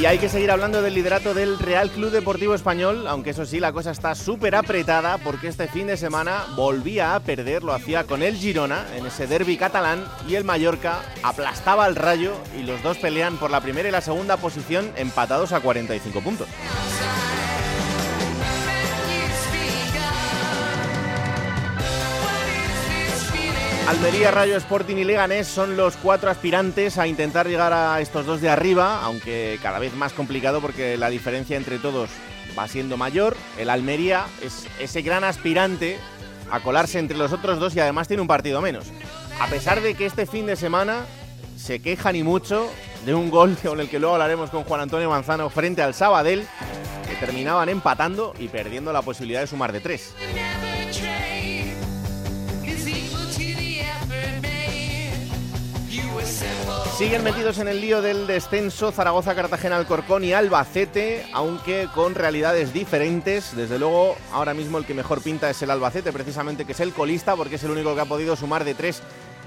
Y hay que seguir hablando del liderato del Real Club Deportivo Español, aunque eso sí, la cosa está súper apretada porque este fin de semana volvía a perder, lo hacía con el Girona en ese derby catalán y el Mallorca aplastaba al Rayo y los dos pelean por la primera y la segunda posición empatados a 45 puntos. Almería, Rayo Sporting y Leganés son los cuatro aspirantes a intentar llegar a estos dos de arriba, aunque cada vez más complicado porque la diferencia entre todos va siendo mayor. El Almería es ese gran aspirante a colarse entre los otros dos y además tiene un partido menos. A pesar de que este fin de semana se quejan y mucho de un gol con el que luego hablaremos con Juan Antonio Manzano frente al Sabadell, que terminaban empatando y perdiendo la posibilidad de sumar de tres. Siguen metidos en el lío del descenso Zaragoza, Cartagena, Alcorcón y Albacete, aunque con realidades diferentes. Desde luego, ahora mismo el que mejor pinta es el Albacete, precisamente que es el colista, porque es el único que ha podido sumar de tres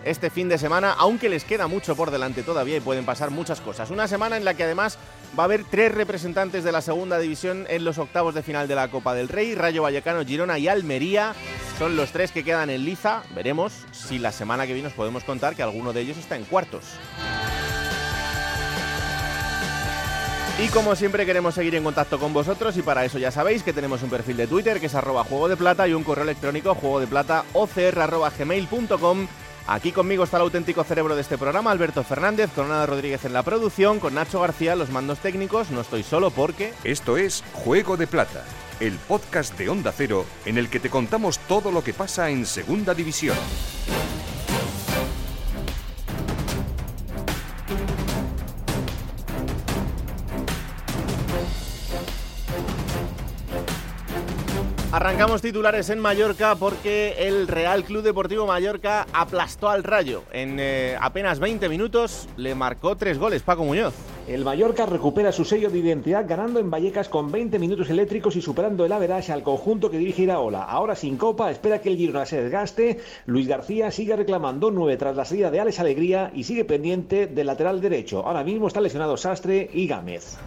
este fin de semana, aunque les queda mucho por delante todavía y pueden pasar muchas cosas. Una semana en la que además va a haber tres representantes de la segunda división en los octavos de final de la Copa del Rey, Rayo Vallecano, Girona y Almería. Son los tres que quedan en liza. Veremos si la semana que viene os podemos contar que alguno de ellos está en cuartos. Y como siempre queremos seguir en contacto con vosotros y para eso ya sabéis que tenemos un perfil de Twitter que es arroba juego de plata y un correo electrónico juego de plata gmail.com Aquí conmigo está el auténtico cerebro de este programa, Alberto Fernández, con Ana Rodríguez en la producción, con Nacho García los mandos técnicos. No estoy solo porque... Esto es Juego de Plata, el podcast de Onda Cero en el que te contamos todo lo que pasa en Segunda División. Arrancamos titulares en Mallorca porque el Real Club Deportivo Mallorca aplastó al Rayo. En eh, apenas 20 minutos le marcó tres goles Paco Muñoz. El Mallorca recupera su sello de identidad ganando en Vallecas con 20 minutos eléctricos y superando el average al conjunto que dirige Iraola. Ahora sin copa, espera que el Girona se desgaste. Luis García sigue reclamando 9 tras la salida de Alex Alegría y sigue pendiente del lateral derecho. Ahora mismo está lesionado Sastre y Gámez.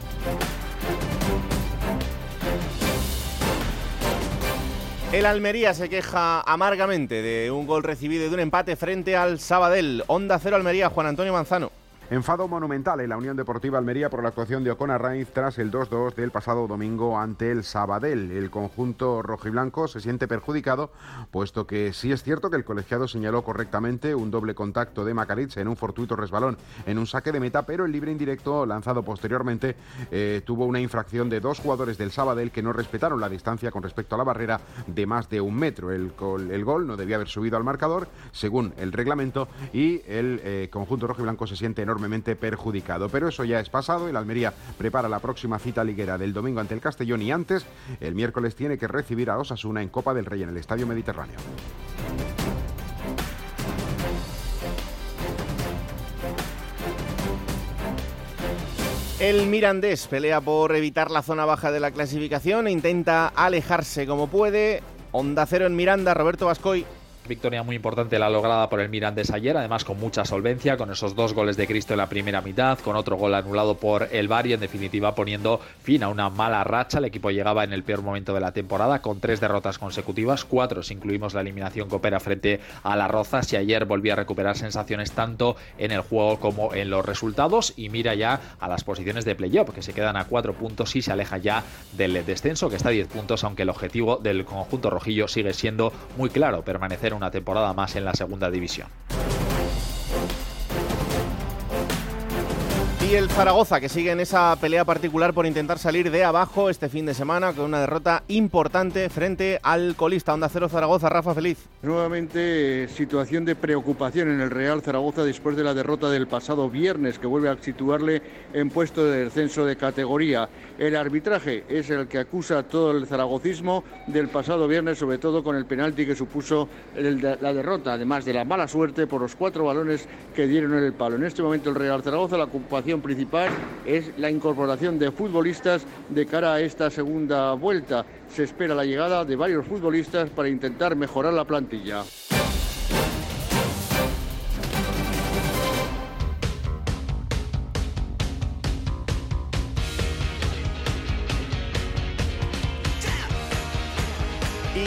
El Almería se queja amargamente de un gol recibido y de un empate frente al Sabadell. Onda cero Almería, Juan Antonio Manzano. Enfado monumental en la Unión Deportiva Almería por la actuación de Ocona Raiz tras el 2-2 del pasado domingo ante el Sabadell. El conjunto rojiblanco se siente perjudicado, puesto que sí es cierto que el colegiado señaló correctamente un doble contacto de Macaritz en un fortuito resbalón en un saque de meta, pero el libre indirecto lanzado posteriormente eh, tuvo una infracción de dos jugadores del Sabadell que no respetaron la distancia con respecto a la barrera de más de un metro. El, el gol no debía haber subido al marcador, según el reglamento, y el eh, conjunto rojiblanco se siente enormemente perjudicado. Pero eso ya es pasado. El Almería prepara la próxima cita liguera del domingo ante el Castellón y antes, el miércoles tiene que recibir a Osasuna en Copa del Rey en el Estadio Mediterráneo. El Mirandés pelea por evitar la zona baja de la clasificación e intenta alejarse como puede. Onda cero en Miranda, Roberto Vascoy. Victoria muy importante la lograda por el Mirandés ayer, además con mucha solvencia, con esos dos goles de Cristo en la primera mitad, con otro gol anulado por el Bari, en definitiva poniendo fin a una mala racha. El equipo llegaba en el peor momento de la temporada, con tres derrotas consecutivas, cuatro si incluimos la eliminación que opera frente a la Rozas, y ayer volvió a recuperar sensaciones tanto en el juego como en los resultados, y mira ya a las posiciones de playoff, que se quedan a cuatro puntos y se aleja ya del descenso, que está a diez puntos, aunque el objetivo del conjunto rojillo sigue siendo muy claro, permanecer una temporada más en la segunda división. Y el Zaragoza, que sigue en esa pelea particular por intentar salir de abajo este fin de semana con una derrota importante frente al colista Onda Cero Zaragoza. Rafa Feliz. Nuevamente situación de preocupación en el Real Zaragoza después de la derrota del pasado viernes que vuelve a situarle en puesto de descenso de categoría. El arbitraje es el que acusa todo el zaragocismo del pasado viernes, sobre todo con el penalti que supuso la derrota, además de la mala suerte por los cuatro balones que dieron en el palo. En este momento el Real Zaragoza la ocupación principal es la incorporación de futbolistas de cara a esta segunda vuelta. Se espera la llegada de varios futbolistas para intentar mejorar la plantilla.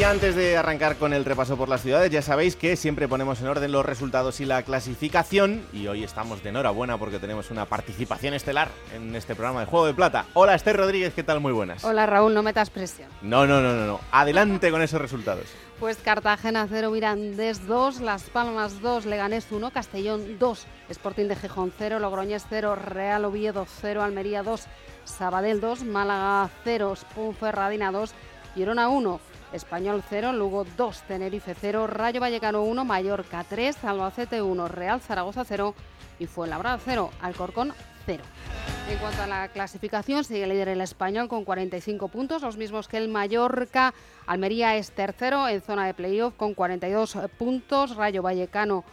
Y antes de arrancar con el repaso por las ciudades, ya sabéis que siempre ponemos en orden los resultados y la clasificación. Y hoy estamos de enhorabuena porque tenemos una participación estelar en este programa de Juego de Plata. Hola Esther Rodríguez, ¿qué tal? Muy buenas. Hola Raúl, no metas presión. No, no, no, no, no. Adelante con esos resultados. Pues Cartagena 0, Mirandés 2, Las Palmas 2, Leganés 1, Castellón 2, Sporting de Gijón 0, Logroñés 0, Real Oviedo 0, Almería 2, Sabadell 2, Málaga 0, Ponferradina 2, Girona 1. Español 0, Lugo 2, Tenerife 0, Rayo Vallecano 1, Mallorca 3, Albacete 1, Real Zaragoza 0 y Fuenlabrada 0, Alcorcón 0. En cuanto a la clasificación, sigue líder el español con 45 puntos, los mismos que el Mallorca. Almería es tercero en zona de playoff con 42 puntos. Rayo Vallecano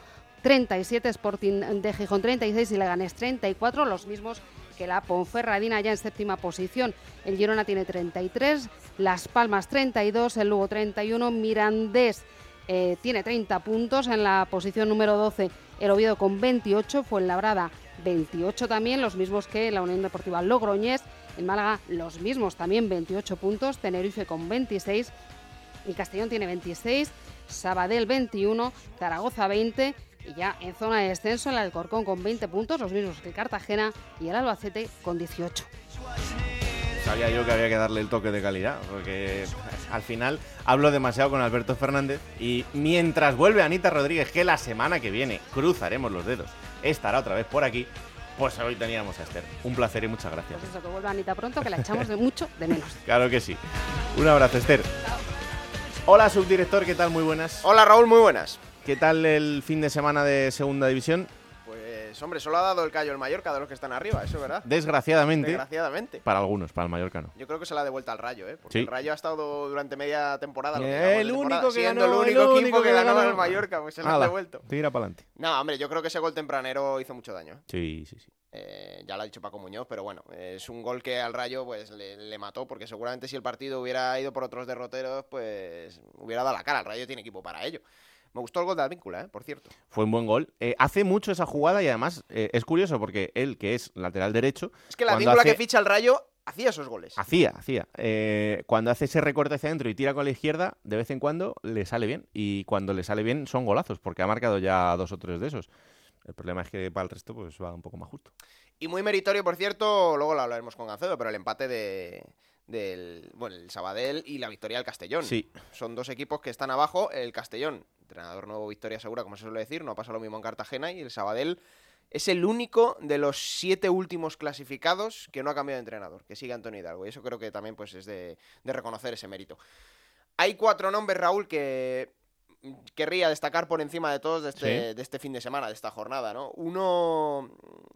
37, Sporting de Gijón 36 y Leganés 34, los mismos que la Ponferradina ya en séptima posición. El Girona tiene 33, Las Palmas 32, el Lugo 31, Mirandés eh, tiene 30 puntos en la posición número 12, el Oviedo con 28, Fuenlabrada 28 también, los mismos que la Unión Deportiva Logroñés, en Málaga los mismos también 28 puntos, Tenerife con 26, y Castellón tiene 26, Sabadell 21, Zaragoza 20 y ya en zona de descenso, el Alcorcón con 20 puntos, los mismos que Cartagena, y el Albacete con 18. Sabía yo que había que darle el toque de calidad, porque al final hablo demasiado con Alberto Fernández y mientras vuelve Anita Rodríguez, que la semana que viene cruzaremos los dedos, estará otra vez por aquí, pues hoy teníamos a Esther. Un placer y muchas gracias. Pues eso, que vuelva Anita pronto, que la echamos de mucho de menos. Claro que sí. Un abrazo, Esther. Hola, subdirector, ¿qué tal? Muy buenas. Hola, Raúl, muy buenas. ¿Qué tal el fin de semana de Segunda División? Pues hombre, solo ha dado el callo el Mallorca de los que están arriba, eso verdad. Desgraciadamente. Desgraciadamente. Para algunos, para el Mallorca no. Yo creo que se la ha devuelto al Rayo, ¿eh? Porque Sí. el Rayo ha estado durante media temporada. Eh, el temporada, único que ganó, el el único equipo que que ganó ganó. el Mallorca, pues se han Hala, devuelto. Tira para adelante. No, hombre, yo creo que ese gol tempranero hizo mucho daño. ¿eh? Sí, sí, sí. Eh, ya lo ha dicho Paco Muñoz, pero bueno, es un gol que al Rayo pues le, le mató, porque seguramente si el partido hubiera ido por otros derroteros, pues hubiera dado la cara. El Rayo tiene equipo para ello. Me gustó el gol de Advíncula, ¿eh? por cierto. Fue un buen gol. Eh, hace mucho esa jugada y además eh, es curioso porque él, que es lateral derecho, Es que la Advíncula hace- que ficha el Rayo hacía esos goles. hacía, hacía. Eh, cuando hace ese recorte hacia adentro y tira con la izquierda, de vez en cuando le sale bien. Y cuando le sale bien son golazos, porque ha marcado ya dos o tres de esos. El problema es que para el resto pues va un poco más justo. Y muy meritorio, por cierto, luego lo hablaremos con Gancedo, pero el empate de, del bueno, el Sabadell y la victoria del Castellón. Sí. Son dos equipos que están abajo. El Castellón, entrenador nuevo, victoria segura, como se suele decir, no ha pasado lo mismo en Cartagena. Y el Sabadell es el único de los siete últimos clasificados que no ha cambiado de entrenador, que sigue Antonio Hidalgo. Y eso creo que también pues, es de, de reconocer ese mérito. Hay cuatro nombres, Raúl, que querría destacar por encima de todos de este, Sí. de este fin de semana, de esta jornada, ¿no? Uno,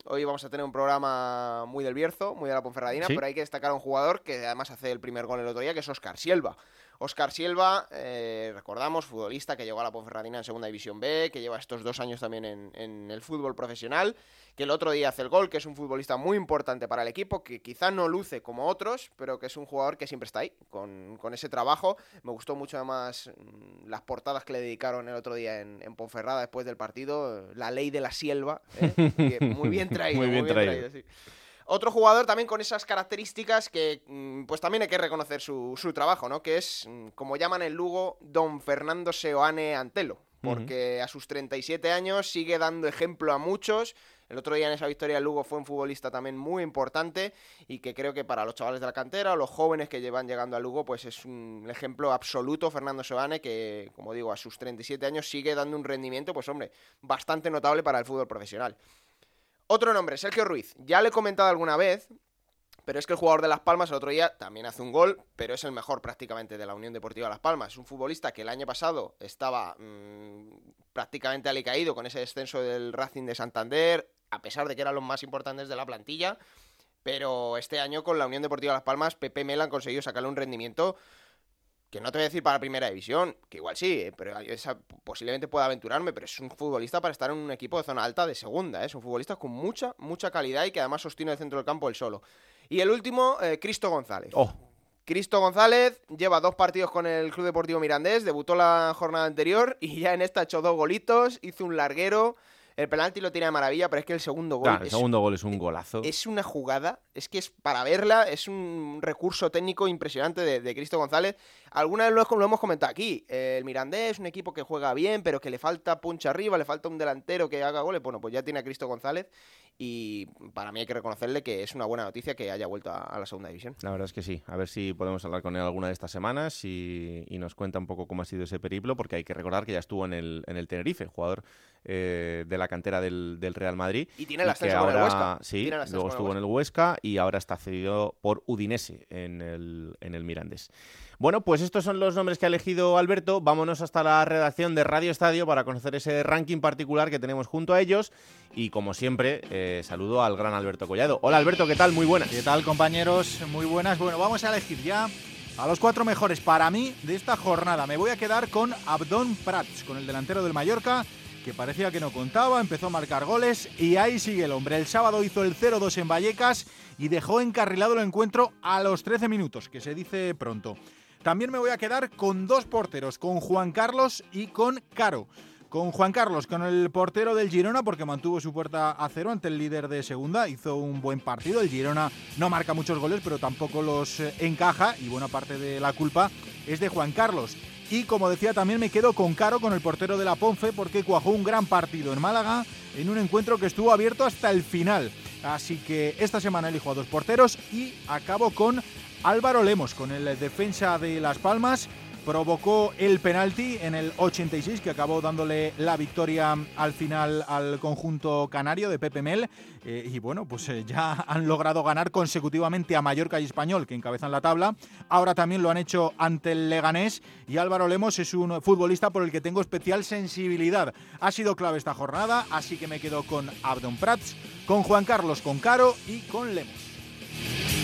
hoy vamos a tener un programa muy del Bierzo, muy de la Ponferradina, Sí. pero hay que destacar a un jugador que además hace el primer gol el otro día, que es Oscar Silva. Oscar Silva, eh, recordamos, futbolista que llegó a la Ponferradina en Segunda División B, que lleva estos dos años también en, en el fútbol profesional, que el otro día hace el gol, que es un futbolista muy importante para el equipo, que quizá no luce como otros, pero que es un jugador que siempre está ahí, con, con ese trabajo. Me gustó mucho además mm, las portadas que le dedicaron el otro día en, en Ponferrada después del partido, la ley de la sierva, ¿eh? Que muy bien traído. Muy bien traído. sí. Otro jugador también con esas características que mm, pues también hay que reconocer su, su trabajo, ¿no? Que es, mm, como llaman en Lugo, don Fernando Seoane Antelo. Porque a sus 37 años sigue dando ejemplo a muchos. El otro día en esa victoria el Lugo fue un futbolista también muy importante y que creo que para los chavales de la cantera o los jóvenes que llevan llegando a Lugo, pues es un ejemplo absoluto Fernando Seoane que, como digo, a sus 37 años sigue dando un rendimiento, pues hombre, bastante notable para el fútbol profesional. Otro nombre, Sergio Ruiz. Ya le he comentado alguna vez, pero es que el jugador de Las Palmas el otro día también hace un gol, pero es el mejor prácticamente de la Unión Deportiva Las Palmas. Es un futbolista que el año pasado estaba mmm, prácticamente alicaído con ese descenso del Racing de Santander, a pesar de que eran los más importantes de la plantilla. Pero este año con la Unión Deportiva Las Palmas, Pepe Mela han conseguido sacarle un rendimiento que no te voy a decir para primera división, que igual sí, eh, pero esa, posiblemente pueda aventurarme, pero es un futbolista para estar en un equipo de zona alta de segunda, ¿eh? es un futbolista con mucha, mucha calidad y que además sostiene el centro del campo él solo. Y el último, eh, Cristo González. Oh. Cristo González lleva dos partidos con el Club Deportivo Mirandés, debutó la jornada anterior y ya en esta ha hecho dos golitos, hizo un larguero. El penalti lo tiene de maravilla, pero es que el segundo gol. Claro, el es, segundo gol es un golazo. Es una jugada, es que es para verla, es un recurso técnico impresionante de, de Cristo González. Alguna vez lo, lo, hemos comentado aquí. El Mirandés es un equipo que juega bien, pero que le falta puncha arriba, le falta un delantero que haga goles. Bueno, pues ya tiene a Cristo González y para mí hay que reconocerle que es una buena noticia que haya vuelto a, a, la segunda división. La verdad es que sí. A ver si podemos hablar con él alguna de estas semanas y, y, nos cuenta un poco cómo ha sido ese periplo, porque hay que recordar que ya estuvo en el, en el Tenerife, jugador eh, de la cantera del, del, Real Madrid. Y tiene la que ahora, Huesca. Sí, luego estuvo en el Huesca y ahora está cedido por Udinese en el, en el Mirandés. Bueno, pues estos son los nombres que ha elegido Alberto. Vámonos hasta la redacción de Radio Estadio para conocer ese ranking particular que tenemos junto a ellos. Y como siempre, eh, saludo al gran Alberto Collado. Hola Alberto, ¿qué tal? Muy buenas. ¿Qué tal compañeros? Muy buenas. Bueno, vamos a elegir ya a los cuatro mejores para mí de esta jornada. Me voy a quedar con Abdón Prats, con el delantero del Mallorca que parecía que no contaba, empezó a marcar goles y ahí sigue el hombre. El sábado hizo el 0-2 en Vallecas y dejó encarrilado el encuentro a los 13 minutos, que se dice pronto. También me voy a quedar con dos porteros, con Juan Carlos y con Caro. Con Juan Carlos, con el portero del Girona, porque mantuvo su puerta a cero ante el líder de segunda, hizo un buen partido. El Girona no marca muchos goles, pero tampoco los encaja y buena parte de la culpa es de Juan Carlos. Y como decía, también me quedo con Caro, con el portero de la Ponfe, porque cuajó un gran partido en Málaga en un encuentro que estuvo abierto hasta el final. Así que esta semana elijo a dos porteros y acabo con Álvaro Lemos, con el defensa de Las Palmas. Provocó el penalti en el 86 que acabó dándole la victoria al final al conjunto canario de Pepe Mel. Eh, y bueno, pues eh, ya han logrado ganar consecutivamente a Mallorca y Español, que encabezan la tabla. Ahora también lo han hecho ante el Leganés. Y Álvaro Lemos es un futbolista por el que tengo especial sensibilidad. Ha sido clave esta jornada, así que me quedo con Abdon Prats, con Juan Carlos, con Caro y con Lemos.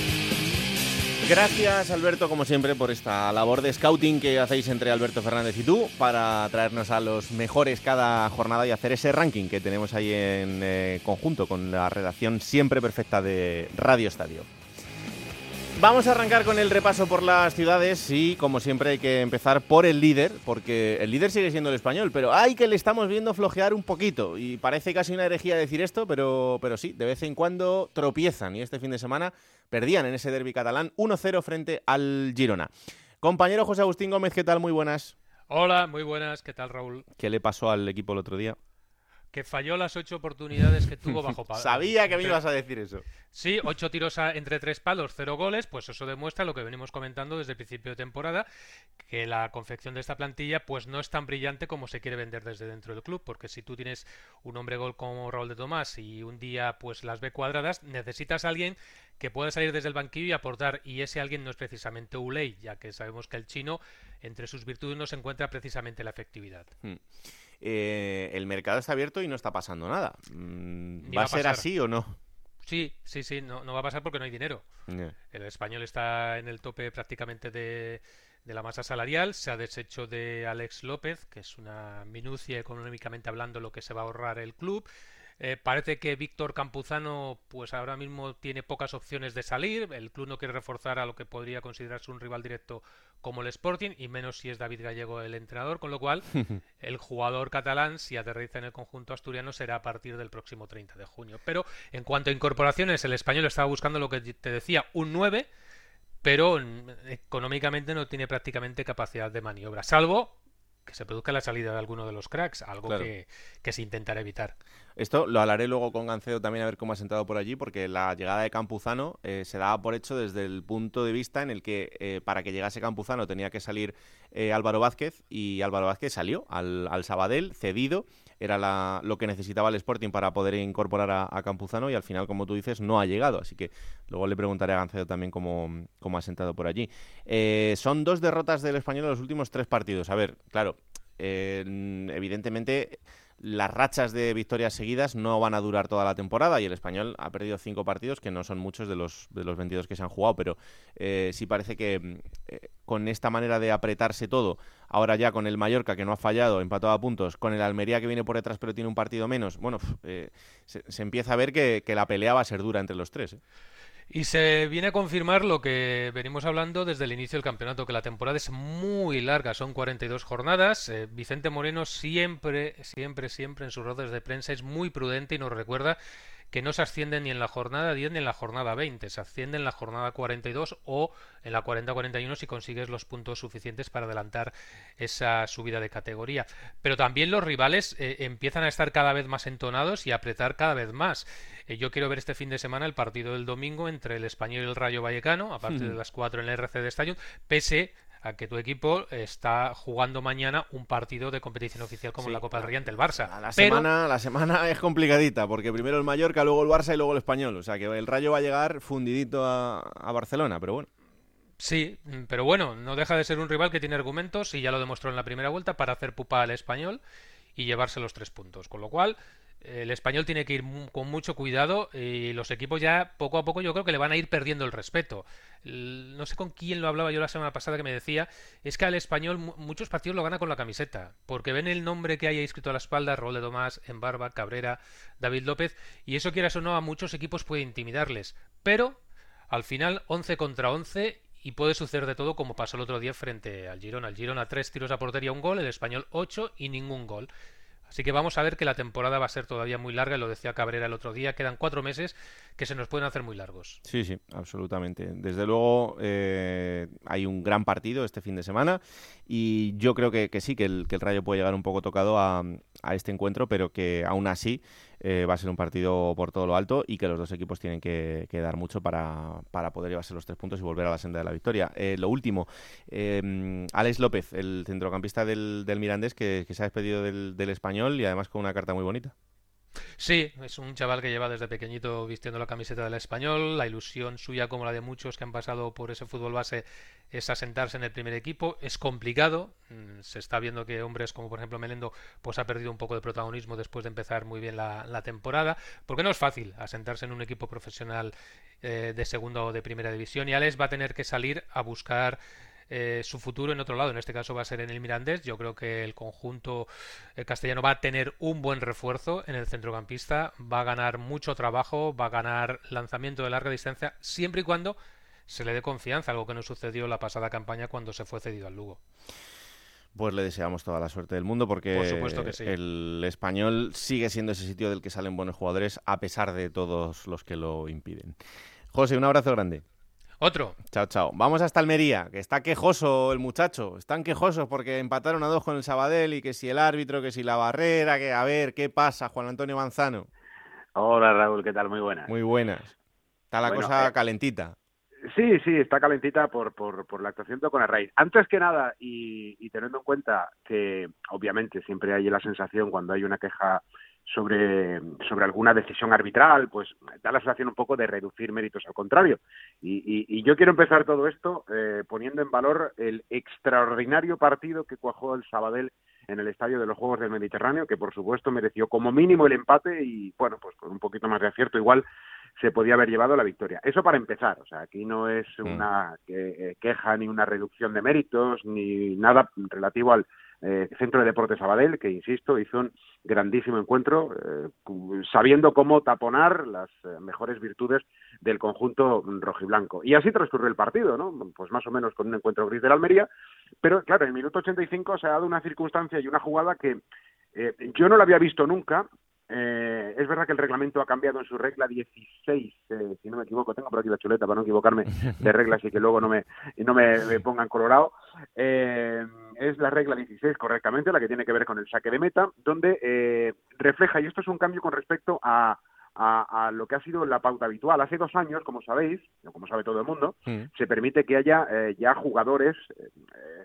Gracias Alberto, como siempre, por esta labor de scouting que hacéis entre Alberto Fernández y tú para traernos a los mejores cada jornada y hacer ese ranking que tenemos ahí en eh, conjunto con la redacción siempre perfecta de Radio Estadio. Vamos a arrancar con el repaso por las ciudades y, como siempre, hay que empezar por el líder, porque el líder sigue siendo el español, pero hay que le estamos viendo flojear un poquito y parece casi una herejía decir esto, pero, pero sí, de vez en cuando tropiezan y este fin de semana perdían en ese derby catalán 1-0 frente al Girona. Compañero José Agustín Gómez, ¿qué tal? Muy buenas. Hola, muy buenas, ¿qué tal Raúl? ¿Qué le pasó al equipo el otro día? Que falló las ocho oportunidades que tuvo bajo palo. Sabía que me ibas a decir eso. Sí, ocho tiros a, entre tres palos, cero goles, pues eso demuestra lo que venimos comentando desde el principio de temporada, que la confección de esta plantilla pues no es tan brillante como se quiere vender desde dentro del club, porque si tú tienes un hombre gol como Raúl de Tomás y un día pues las ve cuadradas, necesitas a alguien que pueda salir desde el banquillo y aportar, y ese alguien no es precisamente Uley, ya que sabemos que el chino entre sus virtudes no se encuentra precisamente la efectividad. Hmm eh, el mercado está abierto y no está pasando nada. ¿Va, va a ser así o no? Sí, sí, sí, no, no, va a pasar porque no hay dinero. El español está en el tope prácticamente de, de, la masa salarial, se ha deshecho de Alex López, que es una minucia económicamente hablando lo que se va a ahorrar el club. Eh, parece que Víctor Campuzano, pues ahora mismo tiene pocas opciones de salir. El club no quiere reforzar a lo que podría considerarse un rival directo como el Sporting, y menos si es David Gallego el entrenador, con lo cual el jugador catalán, si aterriza en el conjunto asturiano, será a partir del próximo 30 de junio. Pero en cuanto a incorporaciones, el español estaba buscando lo que te decía, un 9, pero económicamente no tiene prácticamente capacidad de maniobra, salvo que se produzca la salida de alguno de los cracks, algo Claro. que, que se intentará evitar. Esto lo hablaré luego con Gancedo también a ver cómo ha sentado por allí, porque la llegada de Campuzano eh, se daba por hecho desde el punto de vista en el que eh, para que llegase Campuzano tenía que salir eh, Álvaro Vázquez y Álvaro Vázquez salió al, al Sabadell cedido era lo que necesitaba el Sporting para poder incorporar a, Campuzano y al final, como tú dices, no ha llegado. Así que luego le preguntaré a Gancedo también cómo, cómo ha sentado por allí. Eh, son dos derrotas del español en los últimos tres partidos. A ver, claro, evidentemente las rachas de victorias seguidas no van a durar toda la temporada y el español ha perdido cinco partidos que no son muchos de los, de los 22 que se han jugado, pero eh, sí parece que mm, eh, con esta manera de apretarse todo, ahora ya con el Mallorca que no ha fallado, empatado a puntos, con el Almería que viene por detrás pero tiene un partido menos, bueno, eh, se, empieza a ver que, la pelea va a ser dura entre los tres. Y se viene a confirmar lo que venimos hablando desde el inicio del campeonato, que la temporada es muy larga, son 42 jornadas. Eh, Vicente Moreno siempre, siempre, siempre en sus rodas de prensa es muy prudente y nos recuerda que no se asciende ni en la jornada 10 ni en la jornada 20, se asciende en la jornada 42 o en la 40-41 si consigues los puntos suficientes para adelantar esa subida de categoría. Pero también los rivales eh, empiezan a estar cada vez más entonados y a apretar cada vez más. Eh, yo quiero ver este fin de semana el partido del domingo entre el Español y el Rayo Vallecano, a partir de las 4 en el RC de Stadium, pese a que tu equipo está jugando mañana un partido de competición oficial como la Copa del Rey ante el Barça. La, semana, la semana es complicadita, porque primero el Mallorca, luego el Barça y luego el Español. O sea que el Rayo va a llegar fundidito a, a Barcelona, pero bueno. Sí, pero bueno, no deja de ser un rival que tiene argumentos y ya lo demostró en la primera vuelta para hacer pupa al español y llevarse los tres puntos. Con lo cual, el español tiene que ir con mucho cuidado y los equipos ya poco a poco yo creo que le van a ir perdiendo el respeto. No sé con quién lo hablaba yo la semana pasada que me decía, es que al español muchos partidos lo gana con la camiseta, porque ven el nombre que haya escrito a la espalda, Role Tomás, Barba, Cabrera, David López, y eso quieras o no a muchos equipos puede intimidarles. Pero al final 11 contra 11 y puede suceder de todo como pasó el otro día frente al Girona. El Girona tres tiros a portería, un gol, el español 8 y ningún gol. Así que vamos a ver que la temporada va a ser todavía muy larga, lo decía Cabrera el otro día, quedan cuatro meses que se nos pueden hacer muy largos. Sí, sí, absolutamente. Desde luego eh, hay un gran partido este fin de semana y yo creo que, sí, que el, Rayo puede llegar un poco tocado a, a este encuentro, pero que aún así eh, va a ser un partido por todo lo alto y que los dos equipos tienen que, dar mucho para, poder llevarse los tres puntos y volver a la senda de la victoria. Eh, lo último, eh, Alex López, el centrocampista del, del Mirandés, que, se ha despedido del español y además con una carta muy bonita. Sí, es un chaval que lleva desde pequeñito vistiendo la camiseta del español. La ilusión suya, como la de muchos que han pasado por ese fútbol base, es asentarse en el primer equipo. Es complicado. Mm, se está viendo que hombres como por ejemplo Melendo pues ha perdido un poco de protagonismo después de empezar muy bien la, temporada. Porque no es fácil asentarse en un equipo profesional eh, de segunda o de primera división. Y Alex va a tener que salir a buscar eh, su futuro en otro lado. En este caso va a ser en el Mirandés. Yo creo que el conjunto castellano va a tener un buen refuerzo en el centrocampista. Va a ganar mucho trabajo, va a ganar lanzamiento de larga distancia, siempre y cuando se le dé confianza, algo que no sucedió la pasada campaña cuando se fue cedido al Lugo. Pues le deseamos toda la suerte del mundo porque el español sigue siendo ese sitio del que salen buenos jugadores a pesar de todos los que lo impiden. José, un abrazo grande. Otro. Chao, chao. Vamos hasta Almería, que está quejoso el muchacho. Están quejosos porque empataron a dos con el Sabadell y que si el árbitro, que si la barrera, que a ver, ¿qué pasa, Juan Antonio Manzano? Hola, Raúl, ¿qué tal? Muy buenas. Muy buenas. Está la cosa eh, calentita. Sí, sí, está calentita por, por, por la actuación de raíz. Antes que nada, y, y teniendo en cuenta que obviamente siempre hay la sensación cuando hay una queja sobre, sobre alguna decisión arbitral, pues da la sensación un poco de reducir méritos al contrario. Y, y, yo quiero empezar todo esto eh, poniendo en valor el extraordinario partido que cuajó el Sabadell en el Estadio de los Juegos del Mediterráneo, que por supuesto mereció como mínimo el empate y, bueno, pues con un poquito más de acierto igual se podía haber llevado la victoria. Eso para empezar, o sea, aquí no es mm. una eh, queja ni una reducción de méritos ni nada relativo al eh, Centro de Deportes Sabadell, que insisto, hizo un grandísimo encuentro, eh, sabiendo cómo taponar las eh, mejores virtudes del conjunto rojiblanco. Y así transcurrió el partido, ¿no? Pues más o menos con un encuentro gris de la Almería, pero claro, en el minuto 85 se ha dado una circunstancia y una jugada que yo no la había visto nunca, eh, es verdad que el reglamento ha cambiado en su regla 16, eh, si no me equivoco, tengo por aquí la chuleta para no equivocarme de reglas y que luego no me, no me, pongan colorado. Eh, es la regla 16 correctamente, la que tiene que ver con el saque de meta, donde refleja, y esto es un cambio con respecto a, a, lo que ha sido la pauta habitual. Hace dos años, como sabéis, como sabe todo el mundo, se permite que haya eh, ya jugadores. Eh,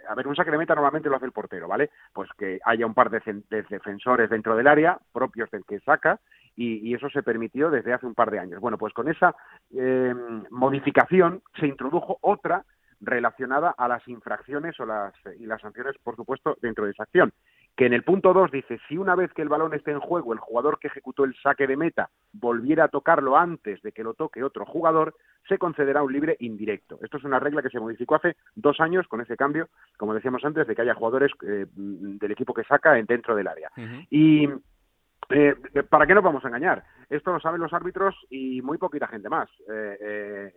a ver, un saque de meta normalmente lo hace el portero, ¿vale? Pues que haya un par de, defensores dentro del área, propios del que saca, y, eso se permitió desde hace un par de años. Bueno, pues con esa eh, modificación se introdujo otra relacionada a las infracciones o las, y las sanciones, por supuesto, dentro de esa acción que en el punto 2 dice, si una vez que el balón esté en juego, el jugador que ejecutó el saque de meta volviera a tocarlo antes de que lo toque otro jugador, se concederá un libre indirecto. Esto es una regla que se modificó hace dos años con ese cambio, como decíamos antes, de que haya jugadores eh, del equipo que saca dentro del área. Y eh, ¿Para qué nos vamos a engañar? Esto lo saben los árbitros y muy poquita gente más. Eh,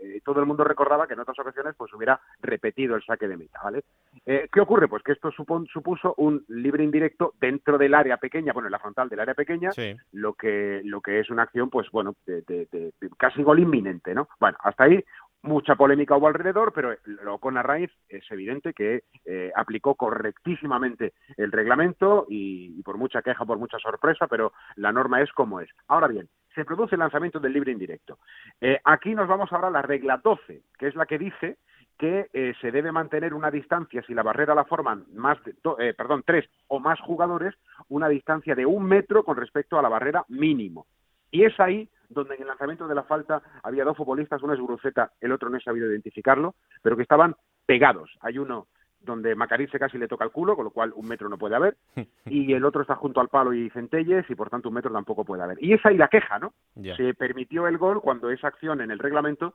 eh, todo el mundo recordaba que en otras ocasiones pues hubiera repetido el saque de meta, ¿vale? ¿Qué ocurre? Pues que esto supuso un libre indirecto dentro del área pequeña, bueno, en la frontal del área pequeña, lo que lo que es una acción, pues bueno, de, casi gol inminente, ¿no? Bueno, hasta ahí Mucha polémica hubo alrededor, pero lo con Arraiz es evidente que eh, aplicó correctísimamente el reglamento y, por mucha queja, por mucha sorpresa, pero la norma es como es. Ahora bien, se produce el lanzamiento del libre indirecto. Eh, aquí nos vamos ahora a la regla 12, que es la que dice que eh, se debe mantener una distancia, si la barrera la forman más de, perdón, tres o más jugadores, una distancia de un metro con respecto a la barrera mínimo. Y es ahí donde en el lanzamiento de la falta había dos futbolistas, uno es Guruceta, el otro no he sabido identificarlo, pero que estaban pegados. Hay uno donde Macarice casi le toca el culo, con lo cual un metro no puede haber, y el otro está junto al palo y Centelles, y por tanto un metro tampoco puede haber. Y esa ahí la queja, ¿no? Se permitió el gol cuando esa acción en el reglamento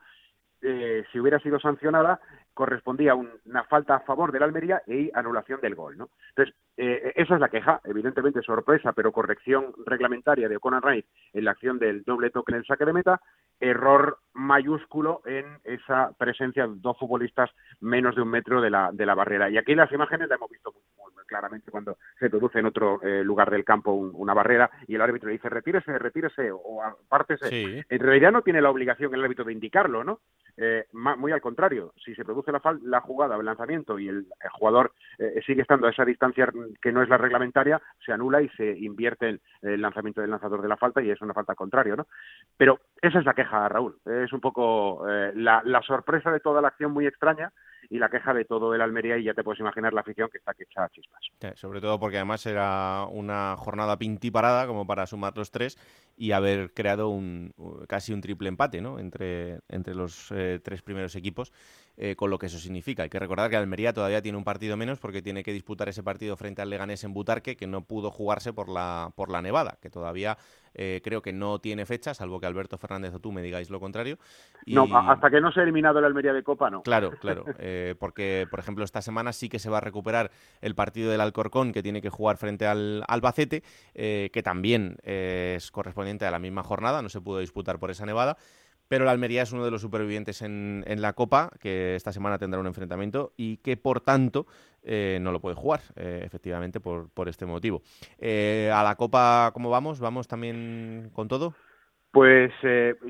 eh, si hubiera sido sancionada, correspondía una falta a favor de la Almería y anulación del gol. ¿no? Entonces, eh, eso es la queja, evidentemente sorpresa, pero corrección reglamentaria de O'Connor Rice en la acción del doble toque en el saque de meta, error mayúsculo en esa presencia de dos futbolistas menos de un metro de la, de la barrera. Y aquí las imágenes las hemos visto muy, claramente cuando se produce en otro eh, lugar del campo una barrera y el árbitro dice retírese, retírese o apártese. En realidad no tiene la obligación el árbitro de indicarlo, ¿no? Eh, muy al contrario, si se produce la, la jugada el lanzamiento y el, jugador eh, sigue estando a esa distancia que no es la reglamentaria, se anula y se invierte el, el, lanzamiento del lanzador de la falta y es una falta al contrario, ¿no? Pero esa es la queja, Raúl. Es un poco la, la sorpresa de toda la acción muy extraña y la queja de todo el Almería y ya te puedes imaginar la afición que está que echa chispas. sobre todo porque además era una jornada pintiparada como para sumar los tres y haber creado un casi un triple empate ¿no? entre, entre los eh, tres primeros equipos, eh, con lo que eso significa. Hay que recordar que Almería todavía tiene un partido menos porque tiene que disputar ese partido frente al Leganés en Butarque, que no pudo jugarse por la, por la nevada, que todavía eh, creo que no tiene fecha, salvo que Alberto Fernández o tú me digáis lo contrario. No, hasta que no se ha eliminado el Almería de Copa, no. Claro, claro. Eh, porque, por ejemplo, esta semana sí que se va a recuperar el partido del Alcorcón, que tiene que jugar frente al Albacete, eh, que también es correspondiente a la misma jornada, no se pudo disputar por esa nevada. Pero la Almería es uno de los supervivientes en, la Copa, que esta semana tendrá un enfrentamiento y que, por tanto, eh, no lo puede jugar, eh, efectivamente, por, por, este motivo. Eh, ¿A la Copa cómo vamos? ¿Vamos también con todo? Pues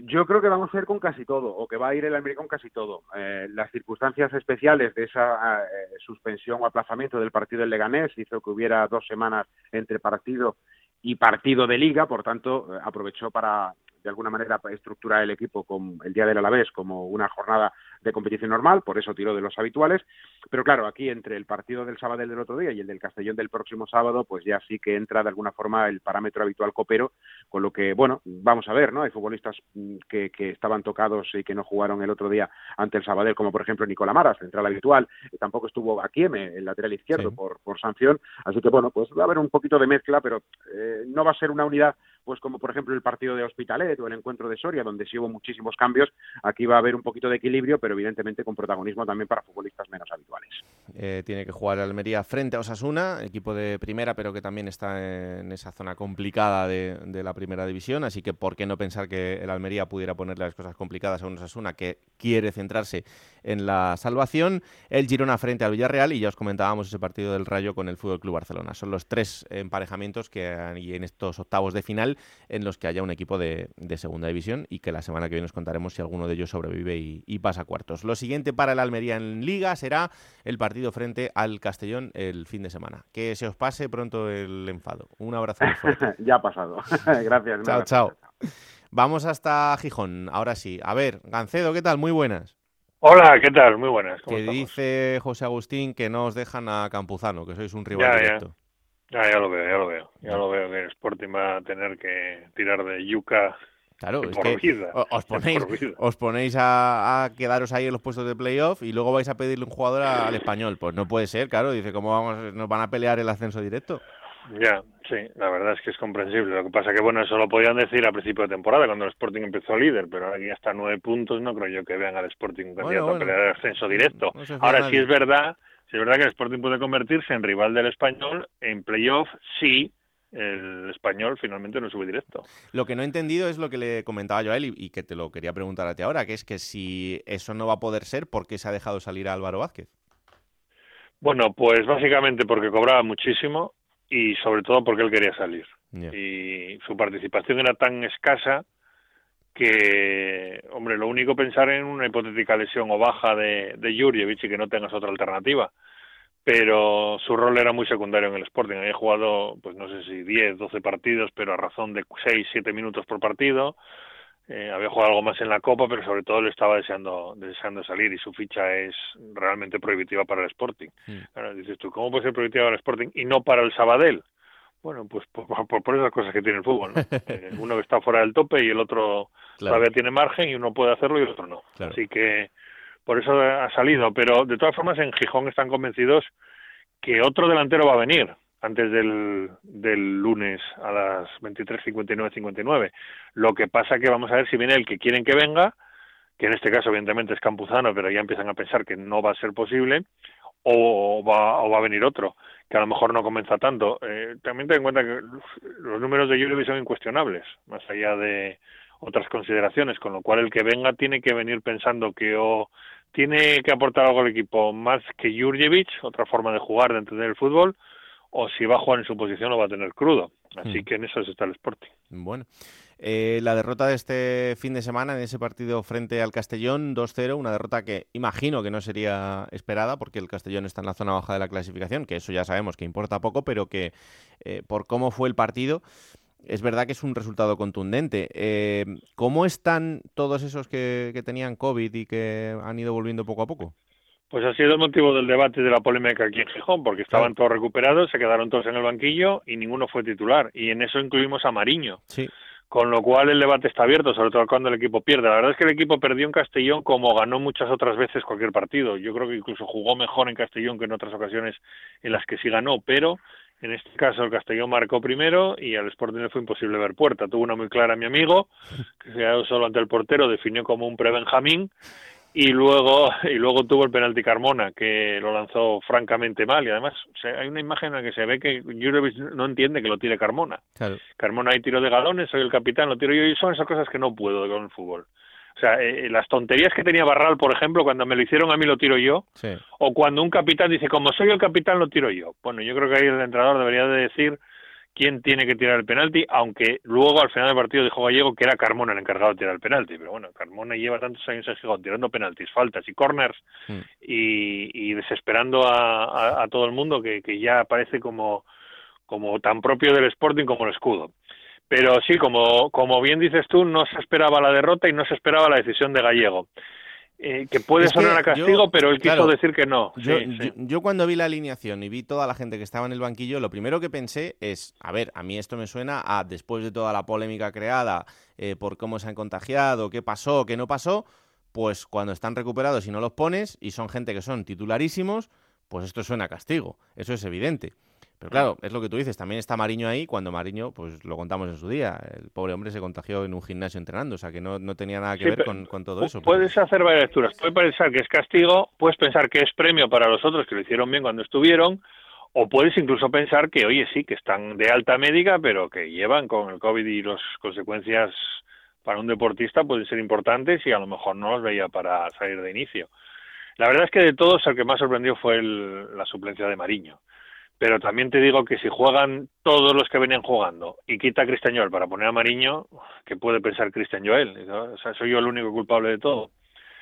yo creo que vamos a ir con casi todo, o que va a ir el Almería con casi todo. las circunstancias especiales de esa suspensión o aplazamiento del partido del Leganés hizo que hubiera dos semanas entre partido y partido de liga, por tanto, aprovechó para de alguna manera estructurar el equipo con el día del Alavés como una jornada de competición normal, por eso tiró de los habituales, pero claro, aquí entre el partido del sábado del otro día y el del Castellón del próximo sábado, pues ya sí que entra de alguna forma el parámetro habitual copero, con lo que, bueno, vamos a ver, ¿no? Hay futbolistas mm, que, que estaban tocados y que no jugaron el otro día ante el Sabadell, como por ejemplo Nicola Maras, central habitual, tampoco estuvo Akieme, el lateral izquierdo, por, por sanción, así que bueno, pues va a haber un poquito de mezcla, pero eh, no va a ser una unidad pues como por ejemplo el partido de Hospitalet o el encuentro de Soria, donde sí hubo muchísimos cambios, aquí va a haber un poquito de equilibrio, pero evidentemente con protagonismo también para futbolistas menos habituales. Eh, tiene que jugar Almería frente a Osasuna, equipo de primera, pero que también está en esa zona complicada de, la primera división, así que por qué no pensar que el Almería pudiera ponerle las cosas complicadas a un Osasuna que quiere centrarse en la salvación. El Girona frente al Villarreal y ya os comentábamos ese partido del Rayo con el Fútbol Club Barcelona. Son los tres emparejamientos que hay en estos octavos de final en los que haya un equipo de, segunda división y que la semana que viene os contaremos si alguno de ellos sobrevive y, pasa a cuartos. Lo siguiente para el Almería en Liga será el partido frente al Castellón el fin de semana. Que se os pase pronto el enfado. Un abrazo muy fuerte. ya ha pasado. Gracias. Chao, chao. Vamos hasta Gijón, ahora sí. A ver, Gancedo, ¿qué tal? Muy buenas. Hola, ¿qué tal? Muy buenas. Que dice José Agustín que no os dejan a Campuzano, que sois un rival directo. Ya. ya, lo veo, ya lo veo. Ya lo veo que el Sporting va a tener que tirar de yuca Claro, es que os ponéis, os ponéis a, quedaros ahí en los puestos de playoff y luego vais a pedirle un jugador al español. Pues no puede ser, claro. Dice, ¿cómo vamos, nos van a pelear el ascenso directo? Ya, sí, la verdad es que es comprensible. Lo que pasa que, bueno, eso lo podían decir a principio de temporada, cuando el Sporting empezó líder, pero ahora que hasta nueve puntos, no creo yo que vean al Sporting candidato a pelear el ascenso directo. ahora sí es verdad, sí es verdad que el Sporting puede convertirse en rival del español en playoff sí el español finalmente no sube directo. Lo que no he entendido es lo que le comentaba yo a él y, que te lo quería preguntar a ti ahora, que es que si eso no va a poder ser, ¿por qué se ha dejado salir a Álvaro Vázquez? Bueno, pues básicamente porque cobraba muchísimo y sobre todo porque él quería salir. Y su participación era tan escasa que, hombre, lo único pensar en una hipotética lesión o baja de, de Jurjevic y que no tengas otra alternativa pero su rol era muy secundario en el Sporting. Había jugado, pues no sé si 10, 12 partidos, pero a razón de 6, 7 minutos por partido. Eh, había jugado algo más en la Copa, pero sobre todo le estaba deseando, deseando salir y su ficha es realmente prohibitiva para el Sporting. Ahora dices tú, ¿cómo puede ser prohibitiva para el Sporting y no para el Sabadell? Bueno, pues por, por, esas cosas que tiene el fútbol, ¿no? Eh, uno que está fuera del tope y el otro todavía tiene margen y uno puede hacerlo y el otro no. Así que por eso ha salido. Pero de todas formas, en Gijón están convencidos que otro delantero va a venir antes del, del lunes a las 23.59, 59. Lo que pasa que vamos a ver si viene el que quieren que venga, que en este caso evidentemente es Campuzano, pero ya empiezan a pensar que no va a ser posible, o va, o va a venir otro, que a lo mejor no comienza tanto. Eh, también ten en cuenta que los números de Julevi son incuestionables, más allá de otras consideraciones, con lo cual el que venga tiene que venir pensando que o tiene que aportar algo al equipo más que Jurjevic, otra forma de jugar, de entender el fútbol, o si va a jugar en su posición lo va a tener crudo. Así hmm. que en eso está el Sporting. Bueno. Eh, la derrota de este fin de semana en ese partido frente al Castellón 2-0, una derrota que imagino que no sería esperada porque el Castellón está en la zona baja de la clasificación, que eso ya sabemos que importa poco, pero que eh, por cómo fue el partido es verdad que es un resultado contundente. Eh, ¿Cómo están todos esos que, tenían COVID y que han ido volviendo poco a poco? Pues ha sido el motivo del debate y de la polémica aquí en Gijón, porque estaban todos recuperados, se quedaron todos en el banquillo y ninguno fue titular. Y en eso incluimos a Mariño. Sí. Con lo cual el debate está abierto, sobre todo cuando el equipo pierde. La verdad es que el equipo perdió en Castellón como ganó muchas otras veces cualquier partido. Yo creo que incluso jugó mejor en Castellón que en otras ocasiones en las que sí ganó, pero en este caso el Castellón marcó primero y al Sporting le fue imposible ver puerta. Tuvo una muy clara mi amigo, que se quedó solo ante el portero, definió como un pre-Benjamín y luego y luego tuvo el penalti Carmona que lo lanzó francamente mal y además hay una imagen en la que se ve que Jurevic no entiende que lo tire Carmona. Carmona hay tiro de galones, soy el capitán, lo tiro yo y son esas cosas que no puedo con el fútbol. O sea, eh, las tonterías que tenía Barral, por ejemplo, cuando me lo hicieron a mí lo tiro yo, o cuando un capitán dice, como soy el capitán lo tiro yo. Bueno, yo creo que ahí el entrenador debería de decir quién tiene que tirar el penalti, aunque luego al final del partido dijo Gallego que era Carmona el encargado de tirar el penalti, pero bueno, Carmona lleva tantos años en Gijón tirando penaltis, faltas y corners mm. y, desesperando a, todo el mundo que, que ya parece como, como tan propio del Sporting como el escudo. Pero sí, como, como bien dices tú, no se esperaba la derrota y no se esperaba la decisión de Gallego. Eh, que puede sonar a castigo, pero él quiso decir que no. Yo, cuando vi la alineación y vi toda la gente que estaba en el banquillo, lo primero que pensé es, a ver, a mí esto me suena a, después de toda la polémica creada eh, por cómo se han contagiado, qué pasó, qué no pasó, pues cuando están recuperados y no los pones, y son gente que son titularísimos, pues esto suena a castigo, eso es evidente. Pero claro, es lo que tú dices, también está Mariño ahí, cuando Mariño, pues lo contamos en su día, el pobre hombre se contagió en un gimnasio entrenando, o sea que no, no tenía nada que ver con, todo eso. Puedes hacer varias lecturas, puedes pensar que es castigo, puedes pensar que es premio para los otros que lo hicieron bien cuando estuvieron, o puedes incluso pensar que, oye, sí, que están de alta médica, pero que llevan con el COVID y las consecuencias para un deportista pueden ser importantes y a lo mejor no los veía para salir de inicio. La verdad es que de todos el que más sorprendió fue la suplencia de Mariño pero también te digo que si juegan todos los que venían jugando y quita a Cristian Joel para poner a Mariño, ¿qué puede pensar Cristian Joel? O sea, soy yo el único culpable de todo.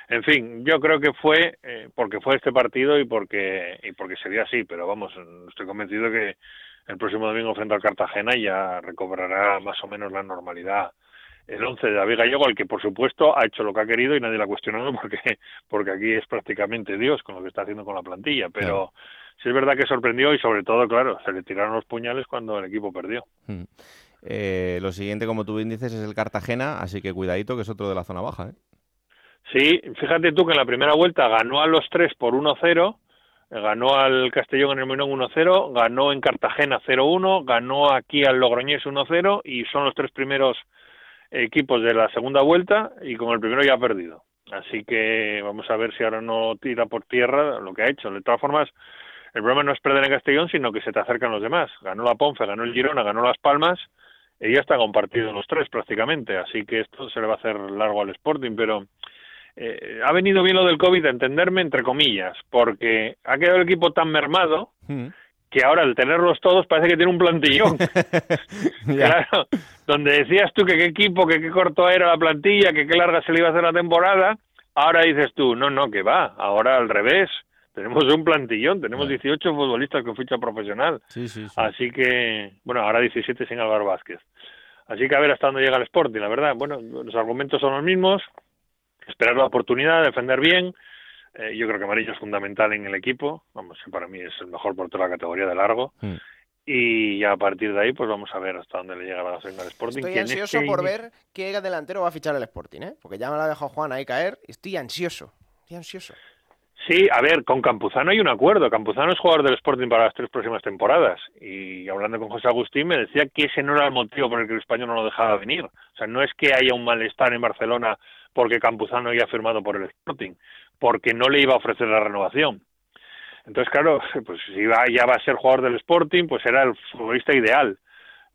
En fin, yo creo que fue eh, porque fue este partido y porque y porque sería así, pero vamos, estoy convencido que el próximo domingo frente al Cartagena ya recobrará más o menos la normalidad el 11 de David Gallego, al que por supuesto ha hecho lo que ha querido y nadie lo ha cuestionado porque, porque aquí es prácticamente Dios con lo que está haciendo con la plantilla. Pero sí es verdad que sorprendió y sobre todo, claro, se le tiraron los puñales cuando el equipo perdió. Hmm. Eh, lo siguiente, como tú bien dices, es el Cartagena, así que cuidadito que es otro de la zona baja. ¿eh? Sí, fíjate tú que en la primera vuelta ganó a los tres por 1-0 ganó al Castellón en el Moinón 1-0, ganó en Cartagena 0-1, ganó aquí al Logroñés 1-0 y son los tres primeros equipos de la segunda vuelta y con el primero ya ha perdido. Así que vamos a ver si ahora no tira por tierra lo que ha hecho. De todas formas, el problema no es perder en Castellón, sino que se te acercan los demás. Ganó la Ponfe, ganó el Girona, ganó Las Palmas y ya está compartido los tres prácticamente. Así que esto se le va a hacer largo al Sporting, pero eh, ha venido bien lo del COVID a entenderme entre comillas, porque ha quedado el equipo tan mermado hmm. que ahora al tenerlos todos parece que tiene un plantillón. claro, donde decías tú que qué equipo, que qué corto era la plantilla, que qué larga se le iba a hacer la temporada, ahora dices tú, no, no, que va, ahora al revés. Tenemos un plantillón, tenemos 18 futbolistas con ficha profesional. Así que, bueno, ahora 17 sin Álvaro Vázquez. Así que a ver hasta dónde llega el Sporting, la verdad. Bueno, los argumentos son los mismos esperar la oportunidad, defender bien. Eh, yo creo que Amarillo es fundamental en el equipo. Vamos, para mí es el mejor por toda la categoría de largo. Mm. Y a partir de ahí, pues vamos a ver hasta dónde le llega la gasolina al Sporting. Estoy ansioso este por ver qué delantero va a fichar el Sporting, ¿eh? Porque ya me la ha dejado Juan ahí caer. Estoy ansioso. Estoy ansioso. Sí, a ver, con Campuzano hay un acuerdo. Campuzano es jugador del Sporting para las tres próximas temporadas. Y hablando con José Agustín me decía que ese no era el motivo por el que el español no lo dejaba venir. O sea, no es que haya un malestar en Barcelona porque Campuzano ya ha firmado por el Sporting, porque no le iba a ofrecer la renovación. Entonces, claro, pues si ya va a ser jugador del Sporting, pues era el futbolista ideal.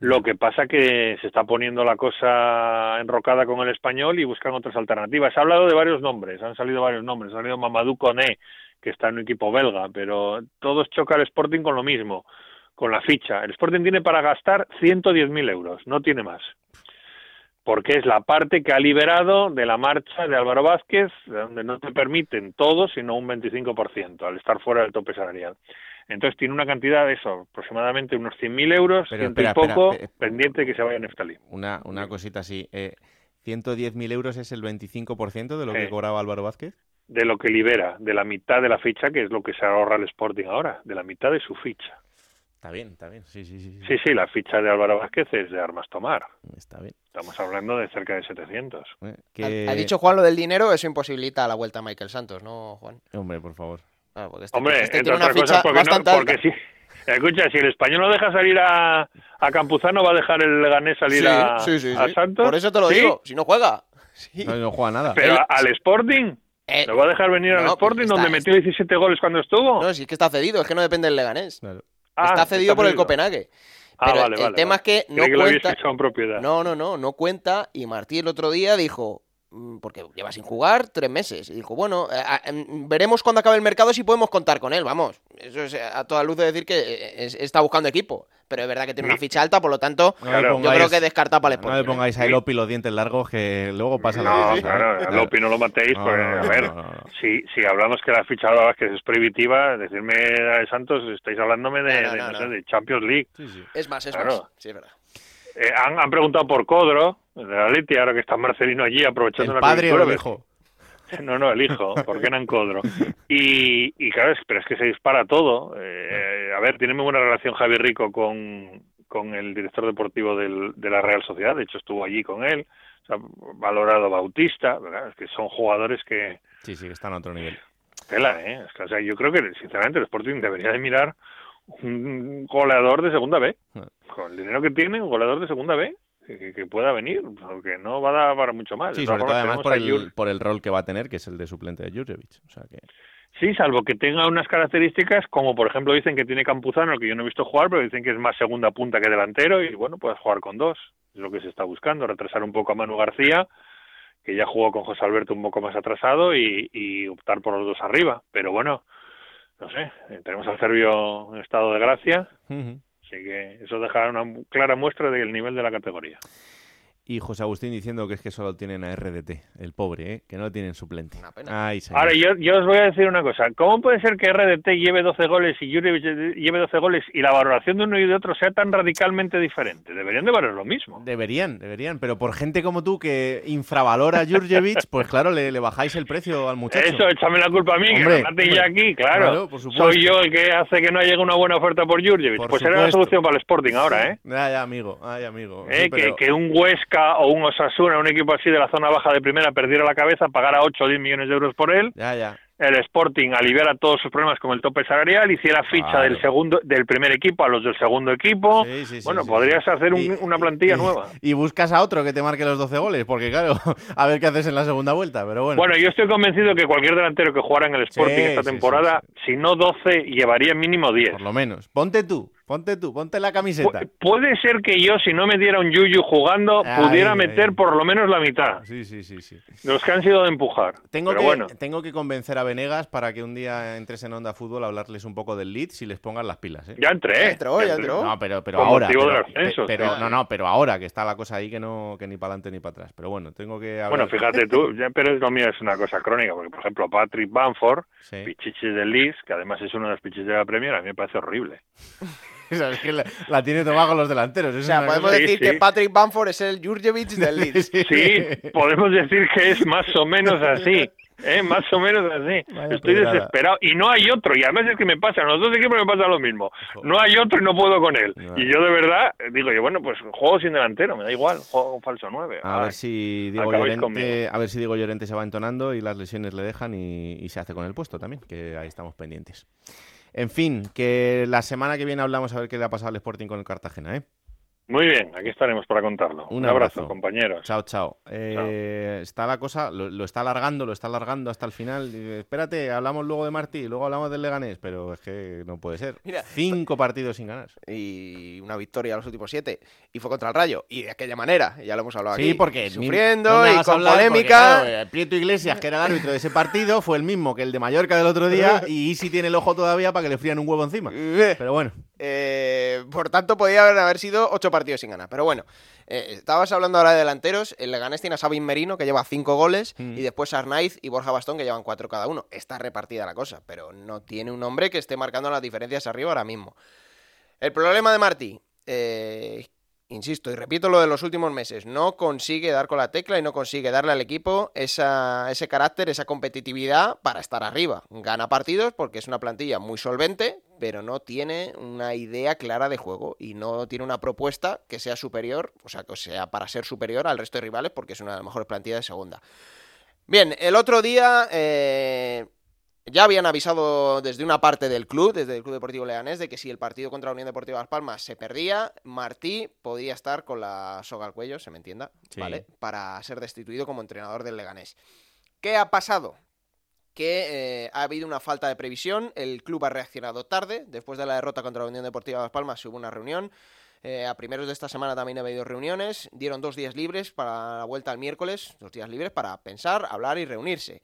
Lo que pasa que se está poniendo la cosa enrocada con el español y buscan otras alternativas. Se ha hablado de varios nombres, han salido varios nombres. Ha salido Mamadou Koné, que está en un equipo belga, pero todos choca el Sporting con lo mismo, con la ficha. El Sporting tiene para gastar 110.000 euros, no tiene más porque es la parte que ha liberado de la marcha de Álvaro Vázquez, donde no te permiten todo, sino un 25%, al estar fuera del tope salarial. Entonces tiene una cantidad de eso, aproximadamente unos 100.000 euros, Pero, y poco, pendiente de que se vaya a Neftalí. Una, una cosita así, eh, ¿110.000 euros es el 25% de lo que cobraba Álvaro Vázquez? De lo que libera, de la mitad de la ficha, que es lo que se ahorra el Sporting ahora, de la mitad de su ficha. Está bien, está bien. Sí, sí, sí. Sí, sí, la ficha de Álvaro Vázquez es de armas tomar. Está bien. Estamos hablando de cerca de 700. Eh, ha, dicho Juan lo del dinero, eso imposibilita la vuelta a Michael Santos, ¿no, Juan? Hombre, por favor. Ah, este Hombre, este entre otras cosas, porque, sí. Escucha, si el español no deja salir a, a Campuzano, va a dejar el Leganés salir a, Santos. Por eso te lo digo, si no juega. No, no, juega nada. Pero al Sporting. Eh, ¿Lo va a dejar venir al Sporting, donde metió 17 goles cuando estuvo? No, si es que está cedido, es que no depende del Leganés. Claro. Ah, está cedido por el Copenhague. Ah, Pero vale, el tema es que no cuenta. propiedad. No, no, no, no cuenta. Y Martí el otro día dijo: porque lleva sin jugar tres meses. Y dijo, bueno, eh, em, veremos cuando acabe el mercado si podemos contar con él, vamos. Eso es a toda luz de decir que eh, está buscando equipo. Pero es verdad que tiene una ficha alta, por lo tanto, yo creo que descarta para el No le pongáis a Lopi los dientes largos que luego pasa no, la Claro, a Lopi no lo matéis, pues, a ver, si, si hablamos que la ficha de que es prohibitiva, decirme de Santos, estáis hablándome de, de, Champions League. Es más, es más. Sí, es verdad. Eh, han, han, preguntado por Codro, de la Leti, ahora que está Marcelino allí aprovechando ¿El padre o el hijo? No, no, el hijo, porque era en Codro. Y, y claro, pero es que se dispara todo. Eh, a ver, tiene muy buena relación Javier Rico con, con el director deportivo del, de la Real Sociedad, de hecho estuvo allí con él, o sea, valorado Bautista, ¿verdad? es que son jugadores que... Sí, sí, que están a otro nivel. Tela, ¿eh? o sea, yo creo que, sinceramente, el Sporting debería de mirar un goleador de segunda B. Ah. Con el dinero que tiene, un goleador de segunda B que, pueda venir, porque no va a dar para mucho más. Sí, sobre todo además por el, por el rol que va a tener, que es el de suplente de Jurjevic. O sea que... Sí, salvo que tenga unas características, como por ejemplo dicen que tiene Campuzano, que yo no he visto jugar, pero dicen que es más segunda punta que delantero, y bueno, puedes jugar con dos. Es lo que se está buscando, retrasar un poco a Manu García, que ya jugó con José Alberto un poco más atrasado, y, optar por los dos arriba. Pero bueno, no sé, tenemos al Serbio en estado de gracia. Así que eso deja una clara muestra del nivel de la categoría. Y José Agustín diciendo que es que solo tienen a RDT, el pobre, ¿eh? que no tienen suplente. Ahora, yo, yo, os voy a decir una cosa. ¿Cómo puede ser que RDT lleve 12 goles y Jurjevic lleve 12 goles y la valoración de uno y de otro sea tan radicalmente diferente? Deberían de valer lo mismo. Deberían, deberían. Pero por gente como tú que infravalora a Jurjevic, pues claro, le, le, bajáis el precio al muchacho. Eso, échame la culpa a mí, hombre, que ya aquí, claro. Soy yo el que hace que no llegue una buena oferta por Jurjevic. pues era la solución para el Sporting ahora, ¿eh? Ya, amigo. Ay, amigo. Eh, que, que un Huesca o un Osasuna, un equipo así de la zona baja de primera, perdiera la cabeza, pagara 8 o 10 millones de euros por él. Ya, ya el Sporting aliviara todos sus problemas con el tope salarial, hiciera ficha del segundo, del primer equipo a los del segundo equipo. bueno, podrías hacer una plantilla nueva. Y buscas a otro que te marque los 12 goles, porque claro, a ver qué haces en la segunda vuelta, pero bueno. Bueno, yo estoy convencido que cualquier delantero que jugara en el Sporting esta temporada, si no 12, llevaría mínimo 10. Por lo menos. Ponte tú, Ponte tú, ponte la camiseta. puede ser que yo, si no me diera un yuyu jugando, pudiera meter por lo menos la mitad. Sí, sí, sí, sí. Los que han sido de empujar. Tengo, que, bueno. tengo que convencer a Venegas para que un día entres en Onda Fútbol a hablarles un poco del Leeds y les pongan las pilas. ¿eh? Ya entré. Ya entró, ya entró. No, pero, pero ahora. Pero, no, no, pero ahora que está la cosa ahí que no que ni para adelante ni para atrás. Pero bueno, tengo que hablar. Bueno, fíjate tú, pero lo mío es una cosa crónica, porque por ejemplo Patrick Bamford, pichichi del Leeds, que además es uno de los pichichis de la Premier, a mí me parece horrible. es que la, tiene tomada con los delanteros. o sea, podemos decir que Patrick Bamford es el Jurjevic del Leeds. Sí, podemos decir que es más o menos así. ¿eh? Más o menos así. Estoy desesperado. Y no hay otro. Y además es que me pasa, a los dos equipos me pasa lo mismo. No hay otro y no puedo con él. Y yo de verdad digo, yo bueno, pues juego sin delantero, me da igual, juego un falso 9. A, ver si Diego Llorente, a ver si Diego Llorente se va entonando y las lesiones le dejan y, y se hace con el puesto también, que ahí estamos pendientes. En fin, que la semana que viene hablamos a ver qué le ha pasado al Sporting con el Cartagena, ¿eh? Muy bien, aquí estaremos para contarlo. Un, abrazo, compañeros. Chao, chao. Eh, está la cosa, lo, está alargando, lo está alargando hasta el final. espérate, hablamos luego de Martí, luego hablamos del Leganés, pero es que no puede ser. Cinco partidos sin ganar. Y una victoria a los últimos siete. Y fue contra el Rayo. Y de aquella manera, ya lo hemos hablado aquí. Sí, porque sufriendo y con polémica. Prieto Iglesias, que era el árbitro de ese partido, fue el mismo que el de Mallorca del otro día. y Isi tiene el ojo todavía para que le frían un huevo encima. Pero bueno. Eh, por tanto, podía haber sido ocho partidos sin ganar. Pero bueno, eh, estabas hablando ahora de delanteros. El Leganés tiene a Sabin Merino, que lleva cinco goles, mm. y después Arnaiz y Borja Bastón, que llevan cuatro cada uno. Está repartida la cosa, pero no tiene un hombre que esté marcando las diferencias arriba ahora mismo. El problema de Martí, eh, insisto y repito lo de los últimos meses, no consigue dar con la tecla y no consigue darle al equipo ese carácter, esa competitividad para estar arriba. Gana partidos porque es una plantilla muy solvente, pero no tiene una idea clara de juego y no tiene una propuesta que sea superior, o sea, que sea para ser superior al resto de rivales porque es una de las mejores plantillas de segunda. Bien, el otro día eh, ya habían avisado desde una parte del club, desde el Club Deportivo Leganés, de que si el partido contra la Unión Deportiva Las Palmas se perdía, Martí podía estar con la soga al cuello, se me entienda, ¿vale? Para ser destituido como entrenador del Leganés. ¿Qué ha pasado? Que eh, ha habido una falta de previsión, el club ha reaccionado tarde, después de la derrota contra la Unión Deportiva Las Palmas hubo una reunión, eh, a primeros de esta semana también ha habido reuniones, dieron dos días libres para la vuelta al miércoles, dos días libres para pensar, hablar y reunirse.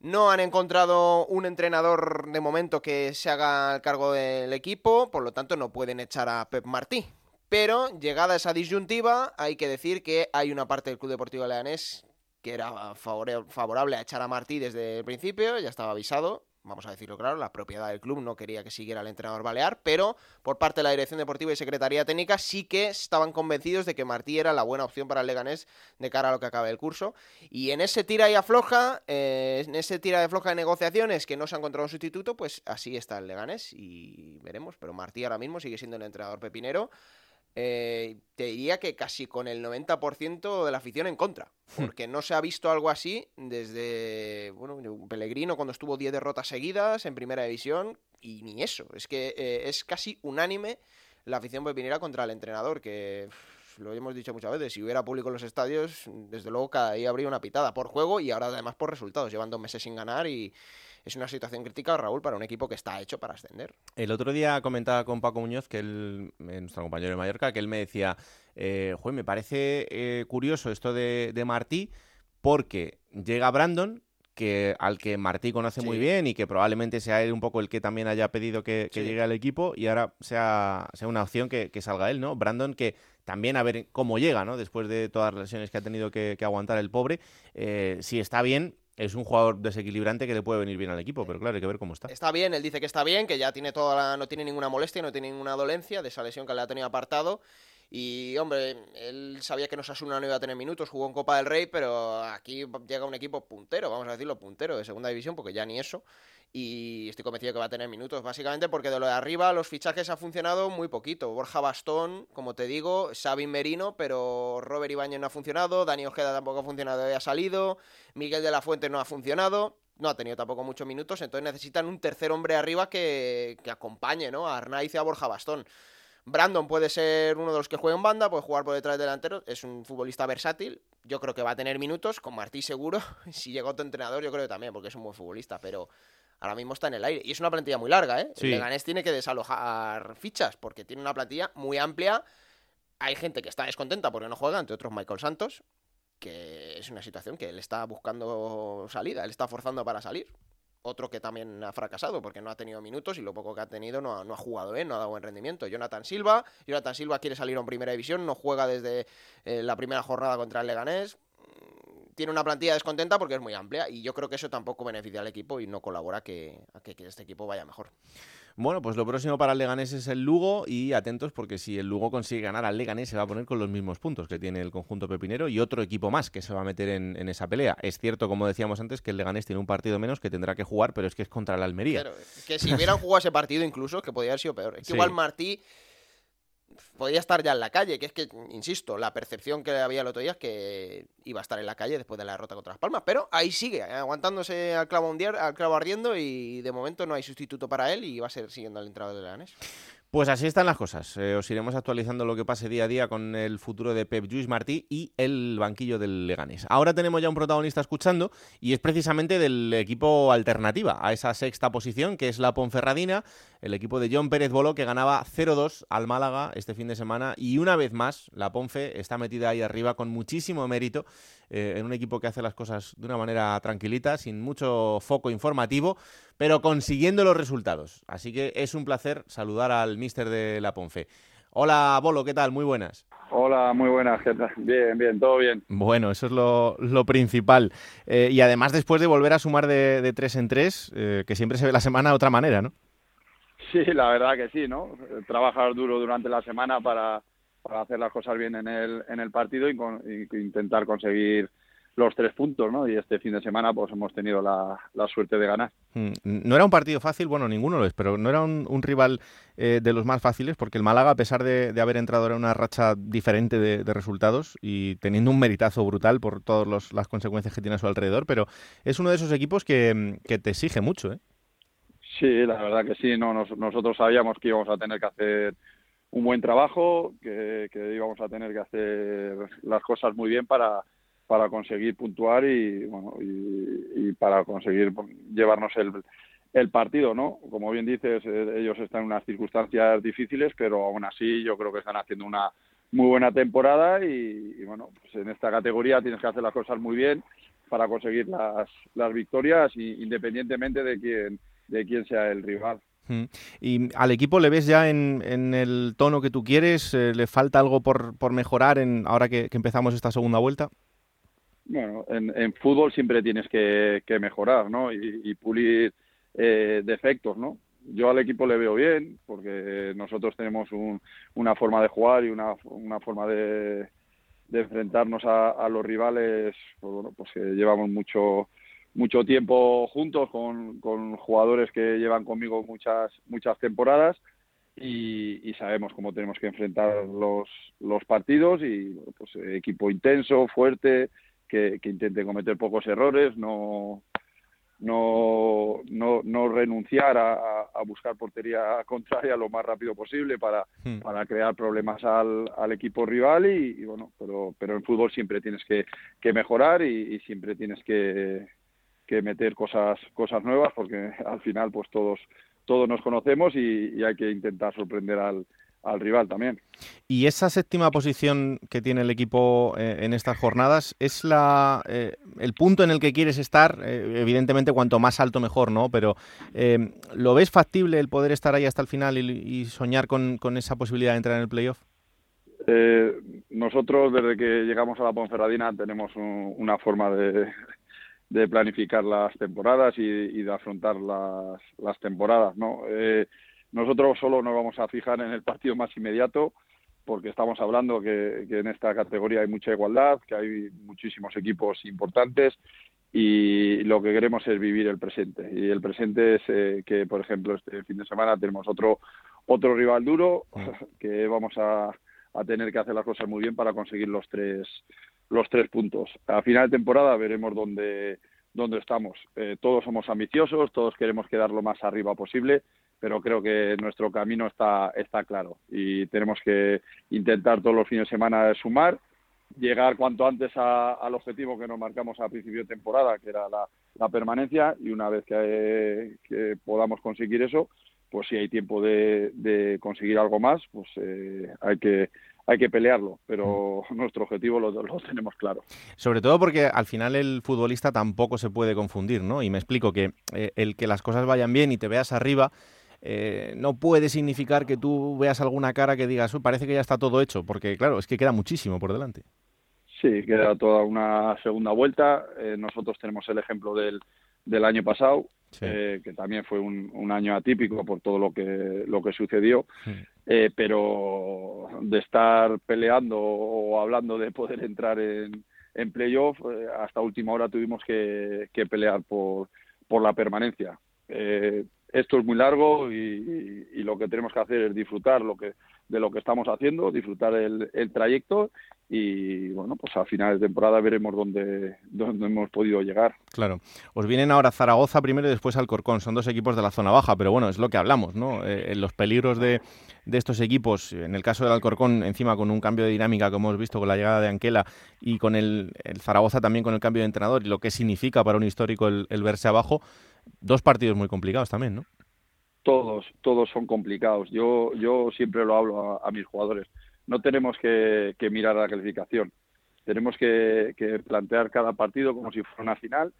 No han encontrado un entrenador de momento que se haga el cargo del equipo, por lo tanto no pueden echar a Pep Martí. Pero llegada esa disyuntiva, hay que decir que hay una parte del Club Deportivo Leganés que era favorable a echar a Martí desde el principio, ya estaba avisado, vamos a decirlo claro, la propiedad del club no quería que siguiera el entrenador balear, pero por parte de la dirección deportiva y secretaría técnica sí que estaban convencidos de que Martí era la buena opción para el Leganés de cara a lo que acabe el curso. Y en ese tira y afloja, eh, en ese tira y afloja de negociaciones que no se ha encontrado un sustituto, pues así está el Leganés y veremos. Pero Martí ahora mismo sigue siendo el entrenador pepinero. Eh, te diría que casi con el 90% de la afición en contra, hmm. porque no se ha visto algo así desde, bueno, Pellegrino cuando estuvo 10 derrotas seguidas en primera división, y ni eso, es que eh, es casi unánime la afición pepinera contra el entrenador, que lo hemos dicho muchas veces, si hubiera público en los estadios, desde luego cada día habría una pitada por juego y ahora además por resultados, llevan dos meses sin ganar y es una situación crítica, Raúl, para un equipo que está hecho para ascender. El otro día comentaba con Paco Muñoz, que él, eh, nuestro compañero de Mallorca, que él me decía, eh, me parece eh, curioso esto de Martí, porque llega Brandon, que al que Martí conoce muy bien y que probablemente sea él un poco el que también haya pedido que, llegue al equipo y ahora sea, sea una opción que, salga él, ¿no? Brandon que también a ver cómo llega, ¿no? Después de todas las lesiones que ha tenido que, aguantar el pobre, eh, si está bien, es un jugador desequilibrante que le puede venir bien al equipo, pero claro, hay que ver cómo está. Está bien, él dice que está bien, que ya tiene toda no tiene ninguna molestia, no tiene ninguna dolencia de esa lesión que le ha tenido apartado. Y hombre, él sabía que Osasuna no iba a tener minutos, jugó en Copa del Rey, pero aquí llega un equipo puntero, vamos a decirlo, puntero de segunda división, porque ya ni eso. Y estoy convencido que va a tener minutos, básicamente porque de lo de arriba los fichajes ha funcionado muy poquito. Borja Bastón, como te digo, Sabin Merino, pero Robert Ibáñez no ha funcionado, Dani Ojeda tampoco ha funcionado y ha salido, Miguel de la Fuente no ha funcionado no ha tenido tampoco muchos minutos, entonces necesitan un tercer hombre arriba que, que acompañe ¿no? a Arnaiz y a Borja Bastón. Brandon puede ser uno de los que juega en banda, puede jugar por detrás delantero, es un futbolista versátil, yo creo que va a tener minutos, con Martí seguro, si llega otro entrenador yo creo que también, porque es un buen futbolista, pero ahora mismo está en el aire. Y es una plantilla muy larga, ¿eh? El Leganés tiene que desalojar fichas, porque tiene una plantilla muy amplia, hay gente que está descontenta porque no juega, entre otros Michael Santos, que es una situación que él está buscando salida, él está forzando para salir otro que también ha fracasado porque no ha tenido minutos y lo poco que ha tenido no ha, no ha jugado bien, no ha dado buen rendimiento. Jonathan Silva, Jonathan Silva quiere salir en primera división, no juega desde eh, la primera jornada contra el Leganés. Tiene una plantilla descontenta porque es muy amplia y yo creo que eso tampoco beneficia al equipo y no colabora que, a que este equipo vaya mejor. Bueno, pues lo próximo para el Leganés es el Lugo y atentos porque si el Lugo consigue ganar al Leganés se va a poner con los mismos puntos que tiene el conjunto pepinero y otro equipo más que se va a meter en, esa pelea. Es cierto, como decíamos antes, que el Leganés tiene un partido menos que tendrá que jugar, pero es que es contra el Almería. Claro, que si hubieran jugado ese partido incluso, que podría haber sido peor. Es que igual Martí podría estar ya en la calle, que es que, insisto, la percepción que había el otro día es que iba a estar en la calle después de la derrota contra Las Palmas, pero ahí sigue, eh, aguantándose al clavo, al clavo ardiendo y de momento no hay sustituto para él y va a ser siguiendo al entrado de Leganés. Pues así están las cosas. Eh, os iremos actualizando lo que pase día a día con el futuro de Pep Lluís Martí y el banquillo del Leganés. Ahora tenemos ya un protagonista escuchando y es precisamente del equipo alternativa a esa sexta posición que es la Ponferradina, el equipo de John Pérez Bolo que ganaba 0-2 al Málaga este fin de semana y una vez más la Ponfe está metida ahí arriba con muchísimo mérito eh, en un equipo que hace las cosas de una manera tranquilita, sin mucho foco informativo, pero consiguiendo los resultados. Así que es un placer saludar al mister de la Ponfe. Hola, Bolo, ¿qué tal? Muy buenas. Hola, muy buenas, ¿qué tal? Bien, bien, todo bien. Bueno, eso es lo, principal. Eh, y además después de volver a sumar de, tres en tres, eh, que siempre se ve la semana de otra manera, ¿no? Sí, la verdad que sí, ¿no? Trabajar duro durante la semana para, para hacer las cosas bien en el, en el partido y, intentar conseguir los tres puntos, ¿no? Y este fin de semana pues hemos tenido la, suerte de ganar. Mm, no era un partido fácil, bueno, ninguno lo es, pero no era un, rival eh, de los más fáciles porque el Málaga, a pesar de, haber entrado en una racha diferente de, resultados y teniendo un meritazo brutal por todas las consecuencias que tiene a su alrededor, pero es uno de esos equipos que, que te exige mucho, ¿eh? Sí, la verdad que sí, no, nosotros sabíamos que íbamos a tener que hacer un buen trabajo, que, íbamos a tener que hacer las cosas muy bien para, para conseguir puntuar y, bueno, y, para conseguir llevarnos el, el partido, ¿no? Como bien dices, eh, ellos están en unas circunstancias difíciles, pero aún así yo creo que están haciendo una muy buena temporada y, bueno, pues en esta categoría tienes que hacer las cosas muy bien para conseguir las, las victorias independientemente de quién de quién sea el rival. ¿Y al equipo le ves ya en, el tono que tú quieres? Eh, ¿Le falta algo por, por mejorar en, ahora que, empezamos esta segunda vuelta? Bueno, en, fútbol siempre tienes que, mejorar, ¿no? Y, pulir eh, defectos, ¿no? Yo al equipo le veo bien, porque nosotros tenemos una forma de jugar y una, una forma de, enfrentarnos a, los rivales, pues, bueno, pues que llevamos mucho mucho tiempo juntos con, con jugadores que llevan conmigo muchas muchas temporadas y, sabemos cómo tenemos que enfrentar los, los partidos y pues equipo intenso, fuerte, que, que intente cometer pocos errores, no no, no, no renunciar a, a, buscar portería contraria lo más rápido posible para, hmm. para crear problemas al, al equipo rival y, bueno pero pero en fútbol siempre tienes que, que mejorar y siempre tienes que, que meter cosas cosas nuevas porque al final pues todos todos nos conocemos y, hay que intentar sorprender al, al rival también. Y esa séptima posición que tiene el equipo eh, en estas jornadas es la eh, el punto en el que quieres estar. Eh, evidentemente, cuanto más alto mejor, ¿no? Pero ¿lo ves factible el poder estar ahí hasta el final y, soñar con, esa posibilidad de entrar en el playoff? nosotros, desde que llegamos a la Ponferradina, tenemos una forma de, planificar las temporadas y, de afrontar las, las temporadas, ¿no? Nosotros solo nos vamos a fijar en el partido más inmediato porque estamos hablando que, en esta categoría hay mucha igualdad, que hay muchísimos equipos importantes y lo que queremos es vivir el presente. Y el presente es eh, que, por ejemplo, este fin de semana tenemos otro otro rival duro que vamos a, a, tener que hacer las cosas muy bien para conseguir los tres los tres puntos. A final de temporada veremos dónde dónde estamos. Eh, todos somos ambiciosos, todos queremos quedar lo más arriba posible pero creo que nuestro camino está, está claro y tenemos que intentar todos los fines de semana sumar, llegar cuanto antes al objetivo que nos marcamos a principio de temporada, que era la, permanencia, y una vez que, podamos conseguir eso, pues si hay tiempo de, conseguir algo más, pues eh, hay que hay que pelearlo, pero mm. nuestro objetivo lo, tenemos claro. Sobre todo porque al final el futbolista tampoco se puede confundir, ¿no? Y me explico que eh, el que las cosas vayan bien y te veas arriba eh, no puede significar que tú veas alguna cara que digas, parece que ya está todo hecho, porque claro, es que queda muchísimo por delante. Sí, queda toda una segunda vuelta. Eh, nosotros tenemos el ejemplo del, del año pasado, eh, que también fue un, año atípico por todo lo que, lo que sucedió, pero de estar peleando o hablando de poder entrar en, en playoff, hasta última hora tuvimos que, que pelear por, por la permanencia. Eh, esto es muy largo y, lo que tenemos que hacer es disfrutar lo que, de lo que estamos haciendo, disfrutar el, trayecto y bueno, pues a finales de temporada veremos dónde, dónde hemos podido llegar. Claro, os vienen ahora Zaragoza primero y después Alcorcón, son dos equipos de la zona baja, pero bueno, es lo que hablamos, ¿no? Eh, los peligros de, de, estos equipos, en el caso del Alcorcón, encima con un cambio de dinámica, como hemos visto con la llegada de Anquela y con el, Zaragoza también con el cambio de entrenador y lo que significa para un histórico el verse abajo, dos partidos muy complicados también, ¿no? Todos, todos son complicados. Yo, yo siempre lo hablo a, mis jugadores. No tenemos que, mirar la clasificación. Tenemos que, plantear cada partido como si fuera una final.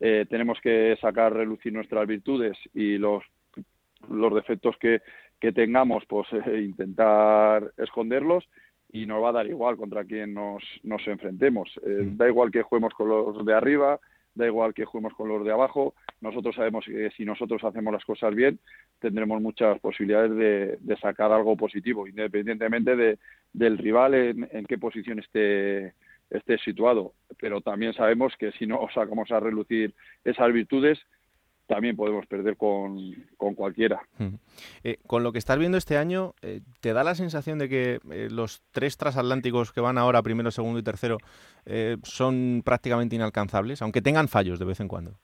Eh, tenemos que sacar relucir nuestras virtudes y los, los defectos que, tengamos, pues eh, intentar esconderlos y nos va a dar igual contra quién nos, nos enfrentemos. Eh, mm. Da igual que juguemos con los de arriba, da igual que juguemos con los de abajo, nosotros sabemos que si nosotros hacemos las cosas bien, tendremos muchas posibilidades de, sacar algo positivo, independientemente de, del rival en, qué posición esté, esté situado. Pero también sabemos que si no sacamos a relucir esas virtudes, también podemos perder con, cualquiera. Eh, con lo que estás viendo este año, eh, ¿te da la sensación de que eh, los tres transatlánticos que van ahora, primero, segundo y tercero, son prácticamente inalcanzables, aunque tengan fallos de vez en cuando?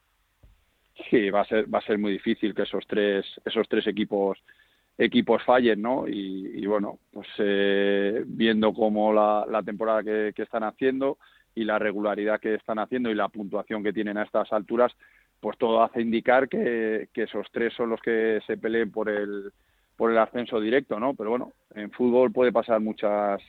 Sí, va a ser, va a ser muy difícil que esos tres, esos tres equipos equipos fallen, ¿no? Y, bueno, pues viendo cómo la, la temporada que, que están haciendo y la regularidad que están haciendo y la puntuación que tienen a estas alturas, pues todo hace indicar que, esos tres son los que se peleen por el por el ascenso directo, ¿no? Pero bueno, en fútbol puede pasar muchas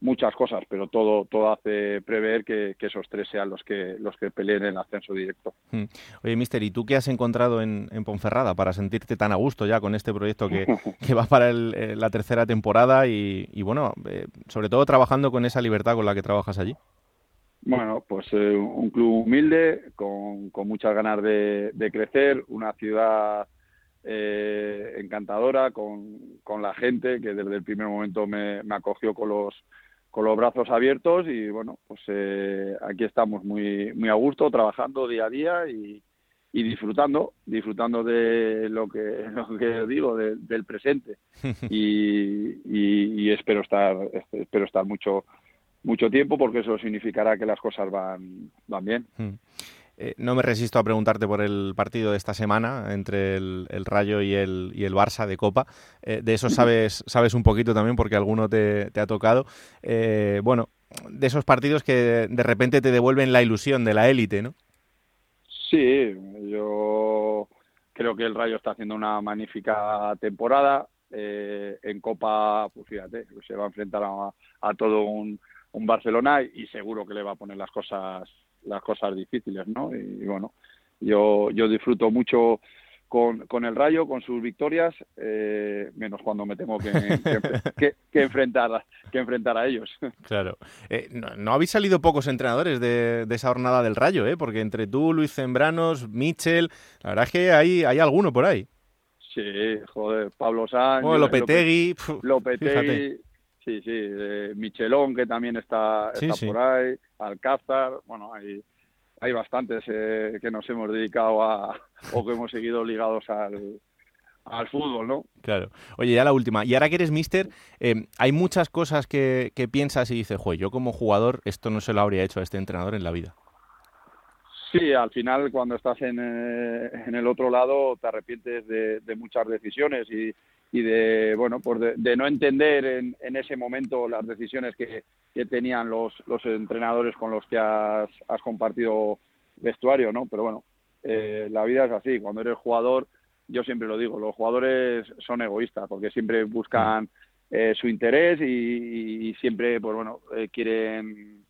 muchas cosas, pero todo todo hace prever que, esos tres sean los que los que peleen el ascenso directo. Hmm. Oye, Mister, ¿y tú qué has encontrado en, Ponferrada para sentirte tan a gusto ya con este proyecto que, va para eh, la tercera temporada y, bueno, eh, sobre todo trabajando con esa libertad con la que trabajas allí? Bueno, pues eh, un club humilde, con, muchas ganas de, crecer, una ciudad eh, encantadora, con, con, la gente que desde el primer momento me, acogió con los, con los brazos abiertos y bueno, pues eh, aquí estamos muy, muy a gusto, trabajando día a día y, y disfrutando, disfrutando de lo que, lo que digo, del presente. Y, y, y espero estar, espero estar mucho mucho tiempo porque eso significará que las cosas van, van bien. Hmm. Eh, no me resisto a preguntarte por el partido de esta semana entre el, Rayo y el, y el Barça de Copa. Eh, de eso sabes, sabes un poquito también porque alguno te, ha tocado. Eh, bueno, de esos partidos que de repente te devuelven la ilusión de la élite, ¿no? Sí, yo creo que el Rayo está haciendo una magnífica temporada. eh, en Copa, pues fíjate, se va a enfrentar a, todo un, Barcelona y seguro que le va a poner las cosas las cosas difíciles, ¿no? Y, bueno, yo yo disfruto mucho con, con el Rayo, con sus victorias, eh, menos cuando me tengo que, que, enfrentar, que enfrentar a ellos. Claro. Eh, no, habéis salido pocos entrenadores de, esa jornada del Rayo, ¿eh? Porque entre tú, Luis Zembranos, Michel, la verdad es que hay, hay alguno por ahí. Sí, joder, Pablo Sánchez. Lopetegui. Lopetegui. Sí, sí, Michelón, que también está, está por ahí, Alcázar, bueno, hay, hay bastantes eh, que nos hemos dedicado a, o que hemos seguido ligados al, al fútbol, ¿no? Claro. Oye, ya la última. Y ahora que eres mister, eh, hay muchas cosas que, que piensas y dices, joder, yo como jugador esto no se lo habría hecho a este entrenador en la vida. Sí, al final cuando estás en, eh, en el otro lado te arrepientes de, de muchas decisiones y, y de bueno pues de, no entender en, en, ese momento las decisiones que, que, tenían los, los entrenadores con los que has, has compartido vestuario no pero bueno eh, la vida es así. Cuando eres jugador yo siempre lo digo los jugadores son egoístas porque siempre buscan eh, su interés y, y, siempre pues bueno eh, quieren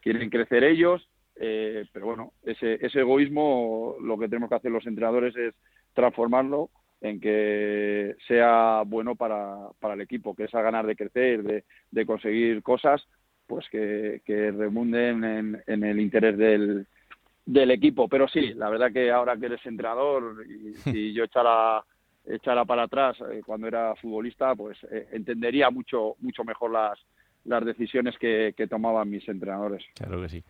quieren crecer ellos pero bueno ese, ese egoísmo lo que tenemos que hacer los entrenadores es transformarlo en que sea bueno para, para el equipo, que esa ganar de crecer, de, de conseguir cosas, pues que, que remunden en, en el interés del, del equipo. Pero sí, la verdad que ahora que eres entrenador y si yo echara, echara para atrás eh, cuando era futbolista, pues eh, entendería mucho, mucho mejor las, las decisiones que, que tomaban mis entrenadores. Claro que sí.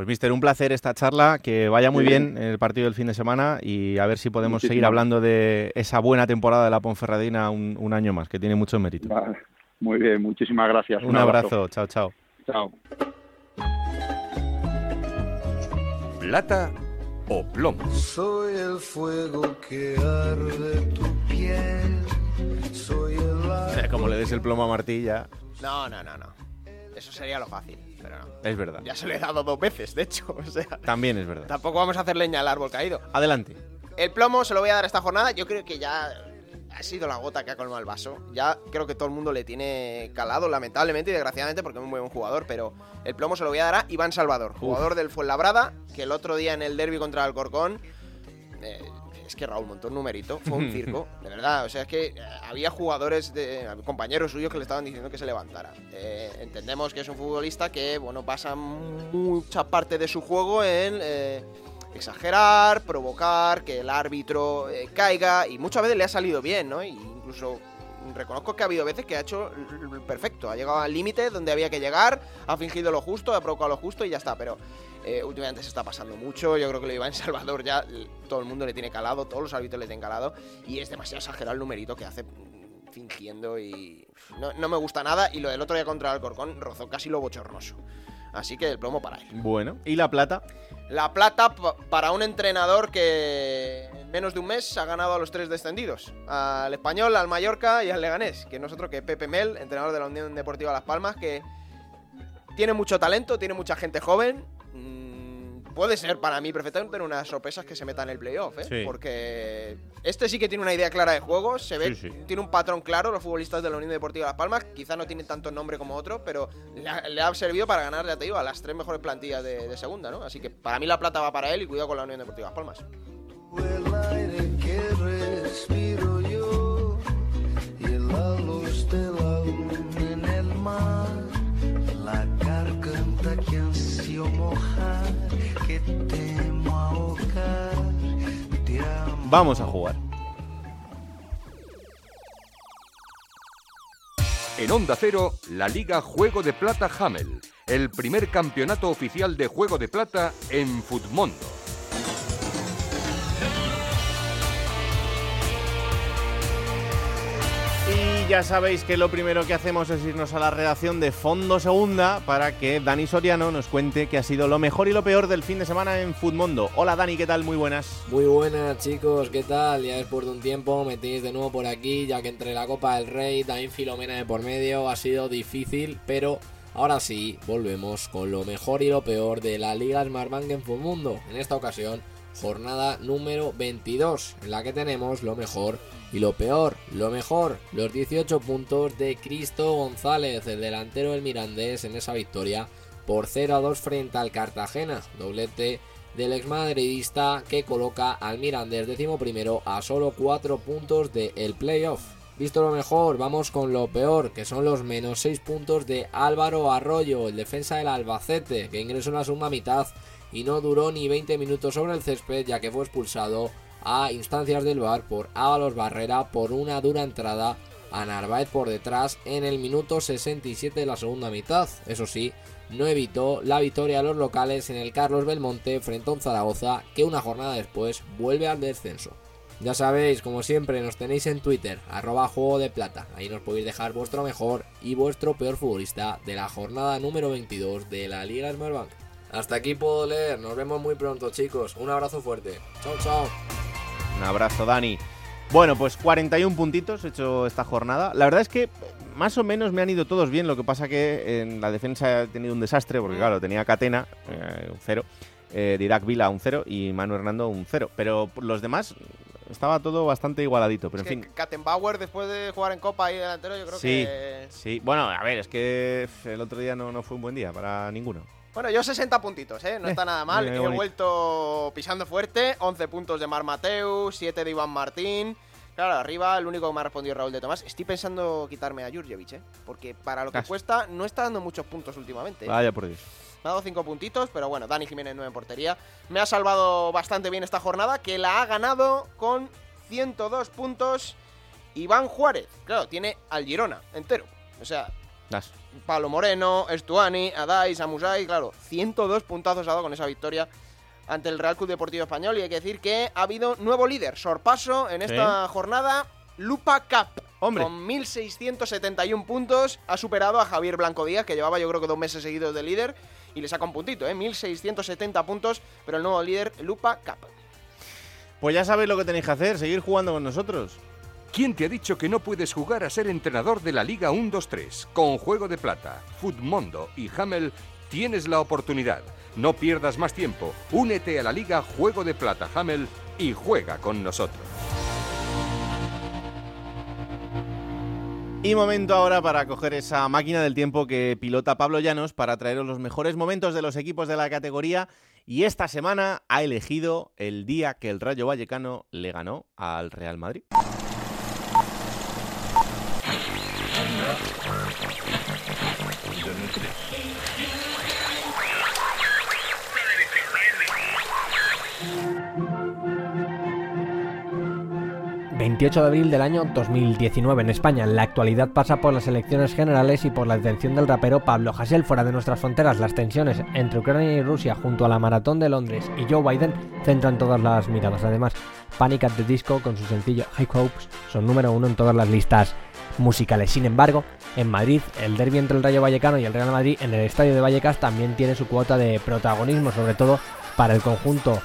Pues, Mister, un placer esta charla, que vaya muy bien el partido del fin de semana y a ver si podemos seguir hablando de esa buena temporada de la Ponferradina un, año más, que tiene mucho mérito. Muy bien, muchísimas gracias. Un, abrazo. chao, chao. Chao. Plata o plomo. Soy el fuego que arde tu piel. Soy el... Como le des el plomo a Martilla. No, no, no, no. Eso sería lo fácil. Es verdad. Ya se le he dado dos veces, de hecho. O sea, También es verdad. Tampoco vamos a hacer leña al árbol caído. Adelante. El plomo se lo voy a dar esta jornada. Yo creo que ya ha sido la gota que ha colmado el vaso. Ya creo que todo el mundo le tiene calado, lamentablemente y desgraciadamente, porque es un buen jugador. Pero el plomo se lo voy a dar a Iván Salvador, jugador del Fuenlabrada, que el otro día en el derby contra el Corcón eh, es que Raúl montó un numerito, fue un circo, de verdad. O sea, es que eh, había jugadores, de, compañeros suyos que le estaban diciendo que se levantara. Eh, entendemos que es un futbolista que, bueno, pasa mucha parte de su juego en eh, exagerar, provocar, que el árbitro caiga, y muchas veces le ha salido bien, ¿no? Y incluso reconozco que ha habido veces que ha hecho perfecto, ha llegado al límite donde había que llegar, ha fingido lo justo, ha provocado lo justo y ya está, pero eh, últimamente se está pasando mucho. Yo creo que lo iba en Salvador ya todo el mundo le tiene calado, todos los árbitros le tienen calado. Y es demasiado exagerado el numerito que hace mm, fingiendo y no, me gusta nada. Y lo del otro día contra el Alcorcón rozó casi lo bochornoso. Así que el plomo para él. Bueno, ¿y la plata? La plata para un entrenador que en menos de un mes ha ganado a los tres descendidos. Al Español, al Mallorca y al Leganés. Que nosotros que Pepe Mel, entrenador de la Unión Deportiva Las Palmas, que tiene mucho talento, tiene mucha gente joven puede ser para mí perfectamente tener unas sorpresas que se metan en el playoff, ¿eh? Porque este sí que tiene una idea clara de juego, se ve, tiene un patrón claro, los futbolistas de la Unión Deportiva Las Palmas, quizá no tienen tanto nombre como otros, pero le ha, servido para ganar, ya te digo, a las tres mejores plantillas de, segunda, ¿no? Así que para mí la plata va para él y cuidado con la Unión Deportiva Las Palmas. Vamos a jugar. En Onda Cero, la Liga Juego de Plata Hamel, el primer campeonato oficial de Juego de Plata en Futmundo. Ya sabéis que lo primero que hacemos es irnos a la redacción de Fondo Segunda para que Dani Soriano nos cuente qué ha sido lo mejor y lo peor del fin de semana en Futmundo. Hola Dani, ¿qué tal? Muy buenas. Muy buenas chicos, ¿qué tal? Ya después de un tiempo me de nuevo por aquí, ya que entre la Copa del Rey, también Filomena de por medio, ha sido difícil, pero ahora sí, volvemos con lo mejor y lo peor de la Liga Smartbank en Futmundo. En esta ocasión jornada número 22, en la que tenemos lo mejor y lo peor. Lo mejor, los 18 puntos de Cristo González, el delantero del Mirandés, en esa victoria por 0 a 2 frente al Cartagena. Doblete del exmadridista que coloca al Mirandés décimo primero a solo 4 puntos del playoff. Visto lo mejor, vamos con lo peor, que son los menos 6 puntos de Álvaro Arroyo, el defensa del Albacete, que ingresó en la segunda mitad y no duró ni 20 minutos sobre el césped ya que fue expulsado a instancias del bar por Ábalos Barrera por una dura entrada a Narváez por detrás en el minuto 67 de la segunda mitad. Eso sí, no evitó la victoria a los locales en el Carlos Belmonte frente a un Zaragoza que una jornada después vuelve al descenso. Ya sabéis, como siempre, nos tenéis en Twitter, arroba juego de plata. Ahí nos podéis dejar vuestro mejor y vuestro peor futbolista de la jornada número 22 de la Liga Smartbank. Hasta aquí puedo leer, nos vemos muy pronto chicos, un abrazo fuerte. Chao, chao. Un abrazo, Dani. Bueno, pues 41 puntitos he hecho esta jornada. La verdad es que más o menos me han ido todos bien. Lo que pasa que en la defensa he tenido un desastre, porque claro, tenía Catena, eh, un cero, eh, Dirac Vila, un cero, y Manu Hernando, un cero. Pero los demás estaba todo bastante igualadito. Pero Es en que fin. Kattenbauer, después de jugar en Copa ahí delantero, yo creo Sí, que. sí. Bueno, a ver, es que el otro día no, no fue un buen día para ninguno. Bueno, yo 60 puntitos, ¿eh? No Eh, está nada mal. He vuelto pisando fuerte. 11 puntos de Mar Mateus, 7 de Iván Martín. Claro, arriba el único que me ha respondido es Raúl de Tomás. Estoy pensando quitarme a Jurjevic, ¿eh? Porque para lo que cuesta, no está dando muchos puntos últimamente. ¿eh? Vaya por Dios. Me ha dado 5 puntitos, pero bueno, Dani Jiménez 9 en portería. Me ha salvado bastante bien esta jornada, que la ha ganado con 102 puntos Iván Juárez. Claro, tiene al Girona entero. O sea, Das. Pablo Moreno, Estuani, Adai, Samusai, claro, 102 puntazos ha dado con esa victoria ante el Real Club Deportivo Español y hay que decir que ha habido nuevo líder, sorpaso en Sí. esta jornada, Lupa Cap. Hombre. Con 1.671 puntos ha superado a Javier Blanco Díaz, que llevaba yo creo que dos meses seguidos de líder, y le saca un puntito, ¿eh? 1.670 puntos, pero el nuevo líder, Lupa Cap. Pues ya sabéis lo que tenéis que hacer, seguir jugando con nosotros. ¿Quién te ha dicho que no puedes jugar a ser entrenador de la Liga 1-2-3? Con Juego de Plata, Futmundo y Hamel tienes la oportunidad. No pierdas más tiempo. Únete a la Liga Juego de Plata Hamel y juega con nosotros. Y momento ahora para coger esa máquina del tiempo que pilota Pablo Llanos para traeros los mejores momentos de los equipos de la categoría. Y esta semana ha elegido el día que el Rayo Vallecano le ganó al Real Madrid. Madrid. 28 de abril del año 2019 en España. La actualidad pasa por las elecciones generales y por la detención del rapero Pablo Hasél fuera de nuestras fronteras. Las tensiones entre Ucrania y Rusia junto a la maratón de Londres y Joe Biden centran todas las miradas. Además, Panic at the Disco con su sencillo High Hopes son número uno en todas las listas musicales. Sin embargo, en Madrid, el derbi entre el Rayo Vallecano y el Real Madrid en el estadio de Vallecas también tiene su cuota de protagonismo, sobre todo para el conjunto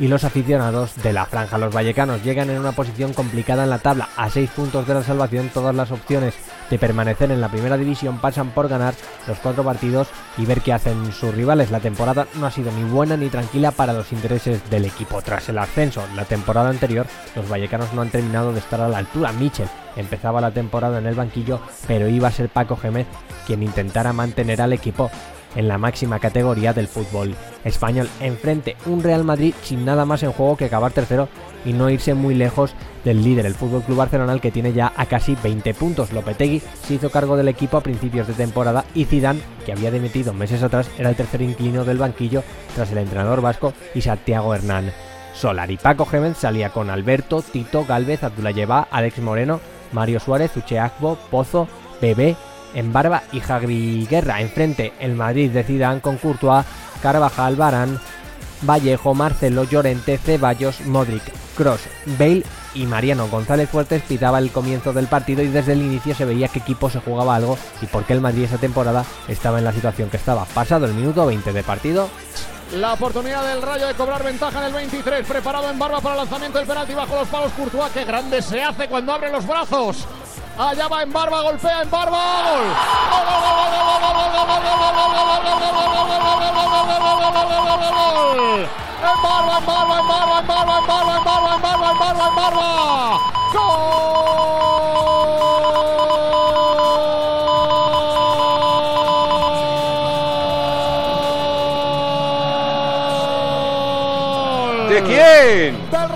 y los aficionados de la franja. Los vallecanos llegan en una posición complicada en la tabla, a 6 puntos de la salvación. Todas las opciones de permanecer en la primera división pasan por ganar los cuatro partidos y ver qué hacen sus rivales. La temporada no ha sido ni buena ni tranquila para los intereses del equipo. Tras el ascenso, la temporada anterior, los vallecanos no han terminado de estar a la altura. Michel empezaba la temporada en el banquillo, pero iba a ser Paco Gémez quien intentara mantener al equipo en la máxima categoría del fútbol español. Enfrente un Real Madrid sin nada más en juego que acabar tercero y no irse muy lejos del líder, el Fútbol Club Barcelona, el que tiene ya a casi 20 puntos. Lopetegui se hizo cargo del equipo a principios de temporada y Zidane, que había dimitido meses atrás, era el tercer inquilino del banquillo tras el entrenador vasco y Santiago Hernán Solar. Y Paco Gémez salía con Alberto, Tito, Galvez, Abdullah Alex Moreno, Mario Suárez, Uche Agbo, Pozo, Bebé, en Barba y Javi Guerra. Enfrente el Madrid de con Courtois, Carvajal, Barán, Vallejo, Marcelo, Llorente, Ceballos, Modric, Cross, Bale y Mariano González Fuertes pitaba el comienzo del partido y desde el inicio se veía qué equipo se jugaba algo y por qué el Madrid esa temporada estaba en la situación que estaba. Pasado el minuto 20 de partido, la oportunidad del Rayo de cobrar ventaja en el 23. Preparado en barba para lanzamiento del penalti bajo los palos Courtois. Qué grande se hace cuando abre los brazos. Allá va en barba, golpea en barba. Gol. En Barba, en Barba, en Barba, en Barba, en Barba, en Barba, en Barba, en Barba, en Barba. ¡Gol! ¿De quién? Del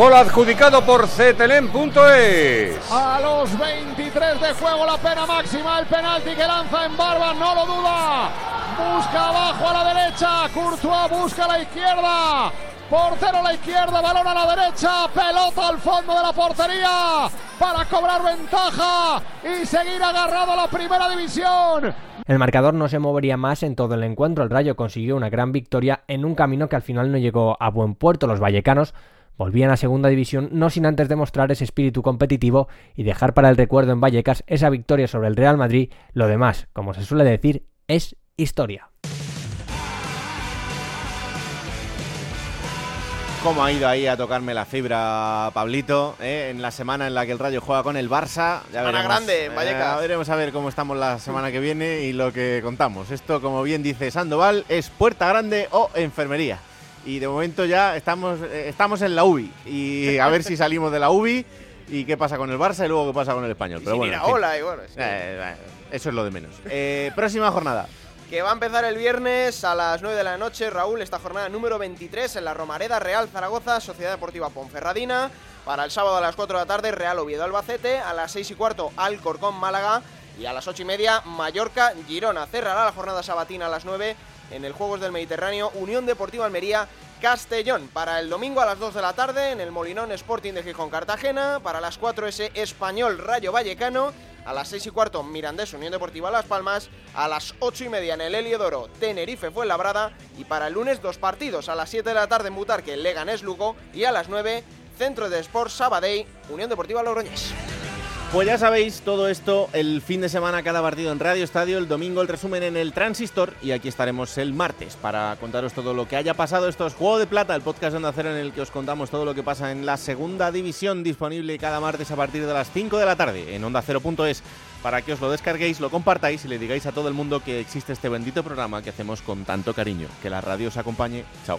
Gol adjudicado por cetelem.es. A los 23 de juego la pena máxima, el penalti que lanza en Barba, no lo duda. Busca abajo a la derecha, Courtois busca a la izquierda. Portero a la izquierda, balón a la derecha, pelota al fondo de la portería para cobrar ventaja y seguir agarrado a la primera división. El marcador no se movería más en todo el encuentro. El Rayo consiguió una gran victoria en un camino que al final no llegó a buen puerto. Los vallecanos volvían a segunda división no sin antes demostrar ese espíritu competitivo y dejar para el recuerdo en Vallecas esa victoria sobre el Real Madrid. Lo demás, como se suele decir, es historia. ¿Cómo ha ido ahí a tocarme la fibra Pablito? eh? En la semana en la que el Rayo juega con el Barça. Ya Semana veremos, grande en eh, Vallecas. veremos a ver cómo estamos la semana que viene y lo que contamos. Esto, como bien dice Sandoval, es puerta grande o enfermería. Y de momento ya estamos, eh, estamos en la UBI. Y a ver si salimos de la UBI y qué pasa con el Barça y luego qué pasa con el español. Pero bueno, ir a en fin. Ola y bueno, sí. Eh, eh, eso es lo de menos. Eh, próxima jornada. que va a empezar el viernes a las 9 de la noche, Raúl, esta jornada número 23 en la Romareda, Real Zaragoza, Sociedad Deportiva Ponferradina. Para el sábado a las 4 de la tarde, Real Oviedo Albacete. A las 6 y cuarto, Alcorcón Málaga. Y a las 8 y media, Mallorca Girona. Cerrará la jornada sabatina a las 9 en el Juegos del Mediterráneo, Unión Deportiva Almería. Castellón. Para el domingo a las 2 de la tarde en el Molinón Sporting de Gijón Cartagena, para las 4 ese Español Rayo Vallecano, a las 6 y cuarto Mirandés Unión Deportiva Las Palmas, a las 8 y media en el Heliodoro Tenerife Fuenlabrada. Y para el lunes dos partidos, a las 7 de la tarde en Butarque Leganés Lugo. Y a las 9 Centro de Sport Sabadell Unión Deportiva Logroñés. Pues ya sabéis, todo esto el fin de semana, cada partido en Radio Estadio, el domingo el resumen en el Transistor y aquí estaremos el martes para contaros todo lo que haya pasado. Esto es Juego de Plata, el podcast Onda Cero en el que os contamos todo lo que pasa en la segunda división, disponible cada martes a partir de las 5 de la tarde en ondacero.es para que os lo descarguéis, lo compartáis y le digáis a todo el mundo que existe este bendito programa que hacemos con tanto cariño. Que la radio os acompañe. Chao.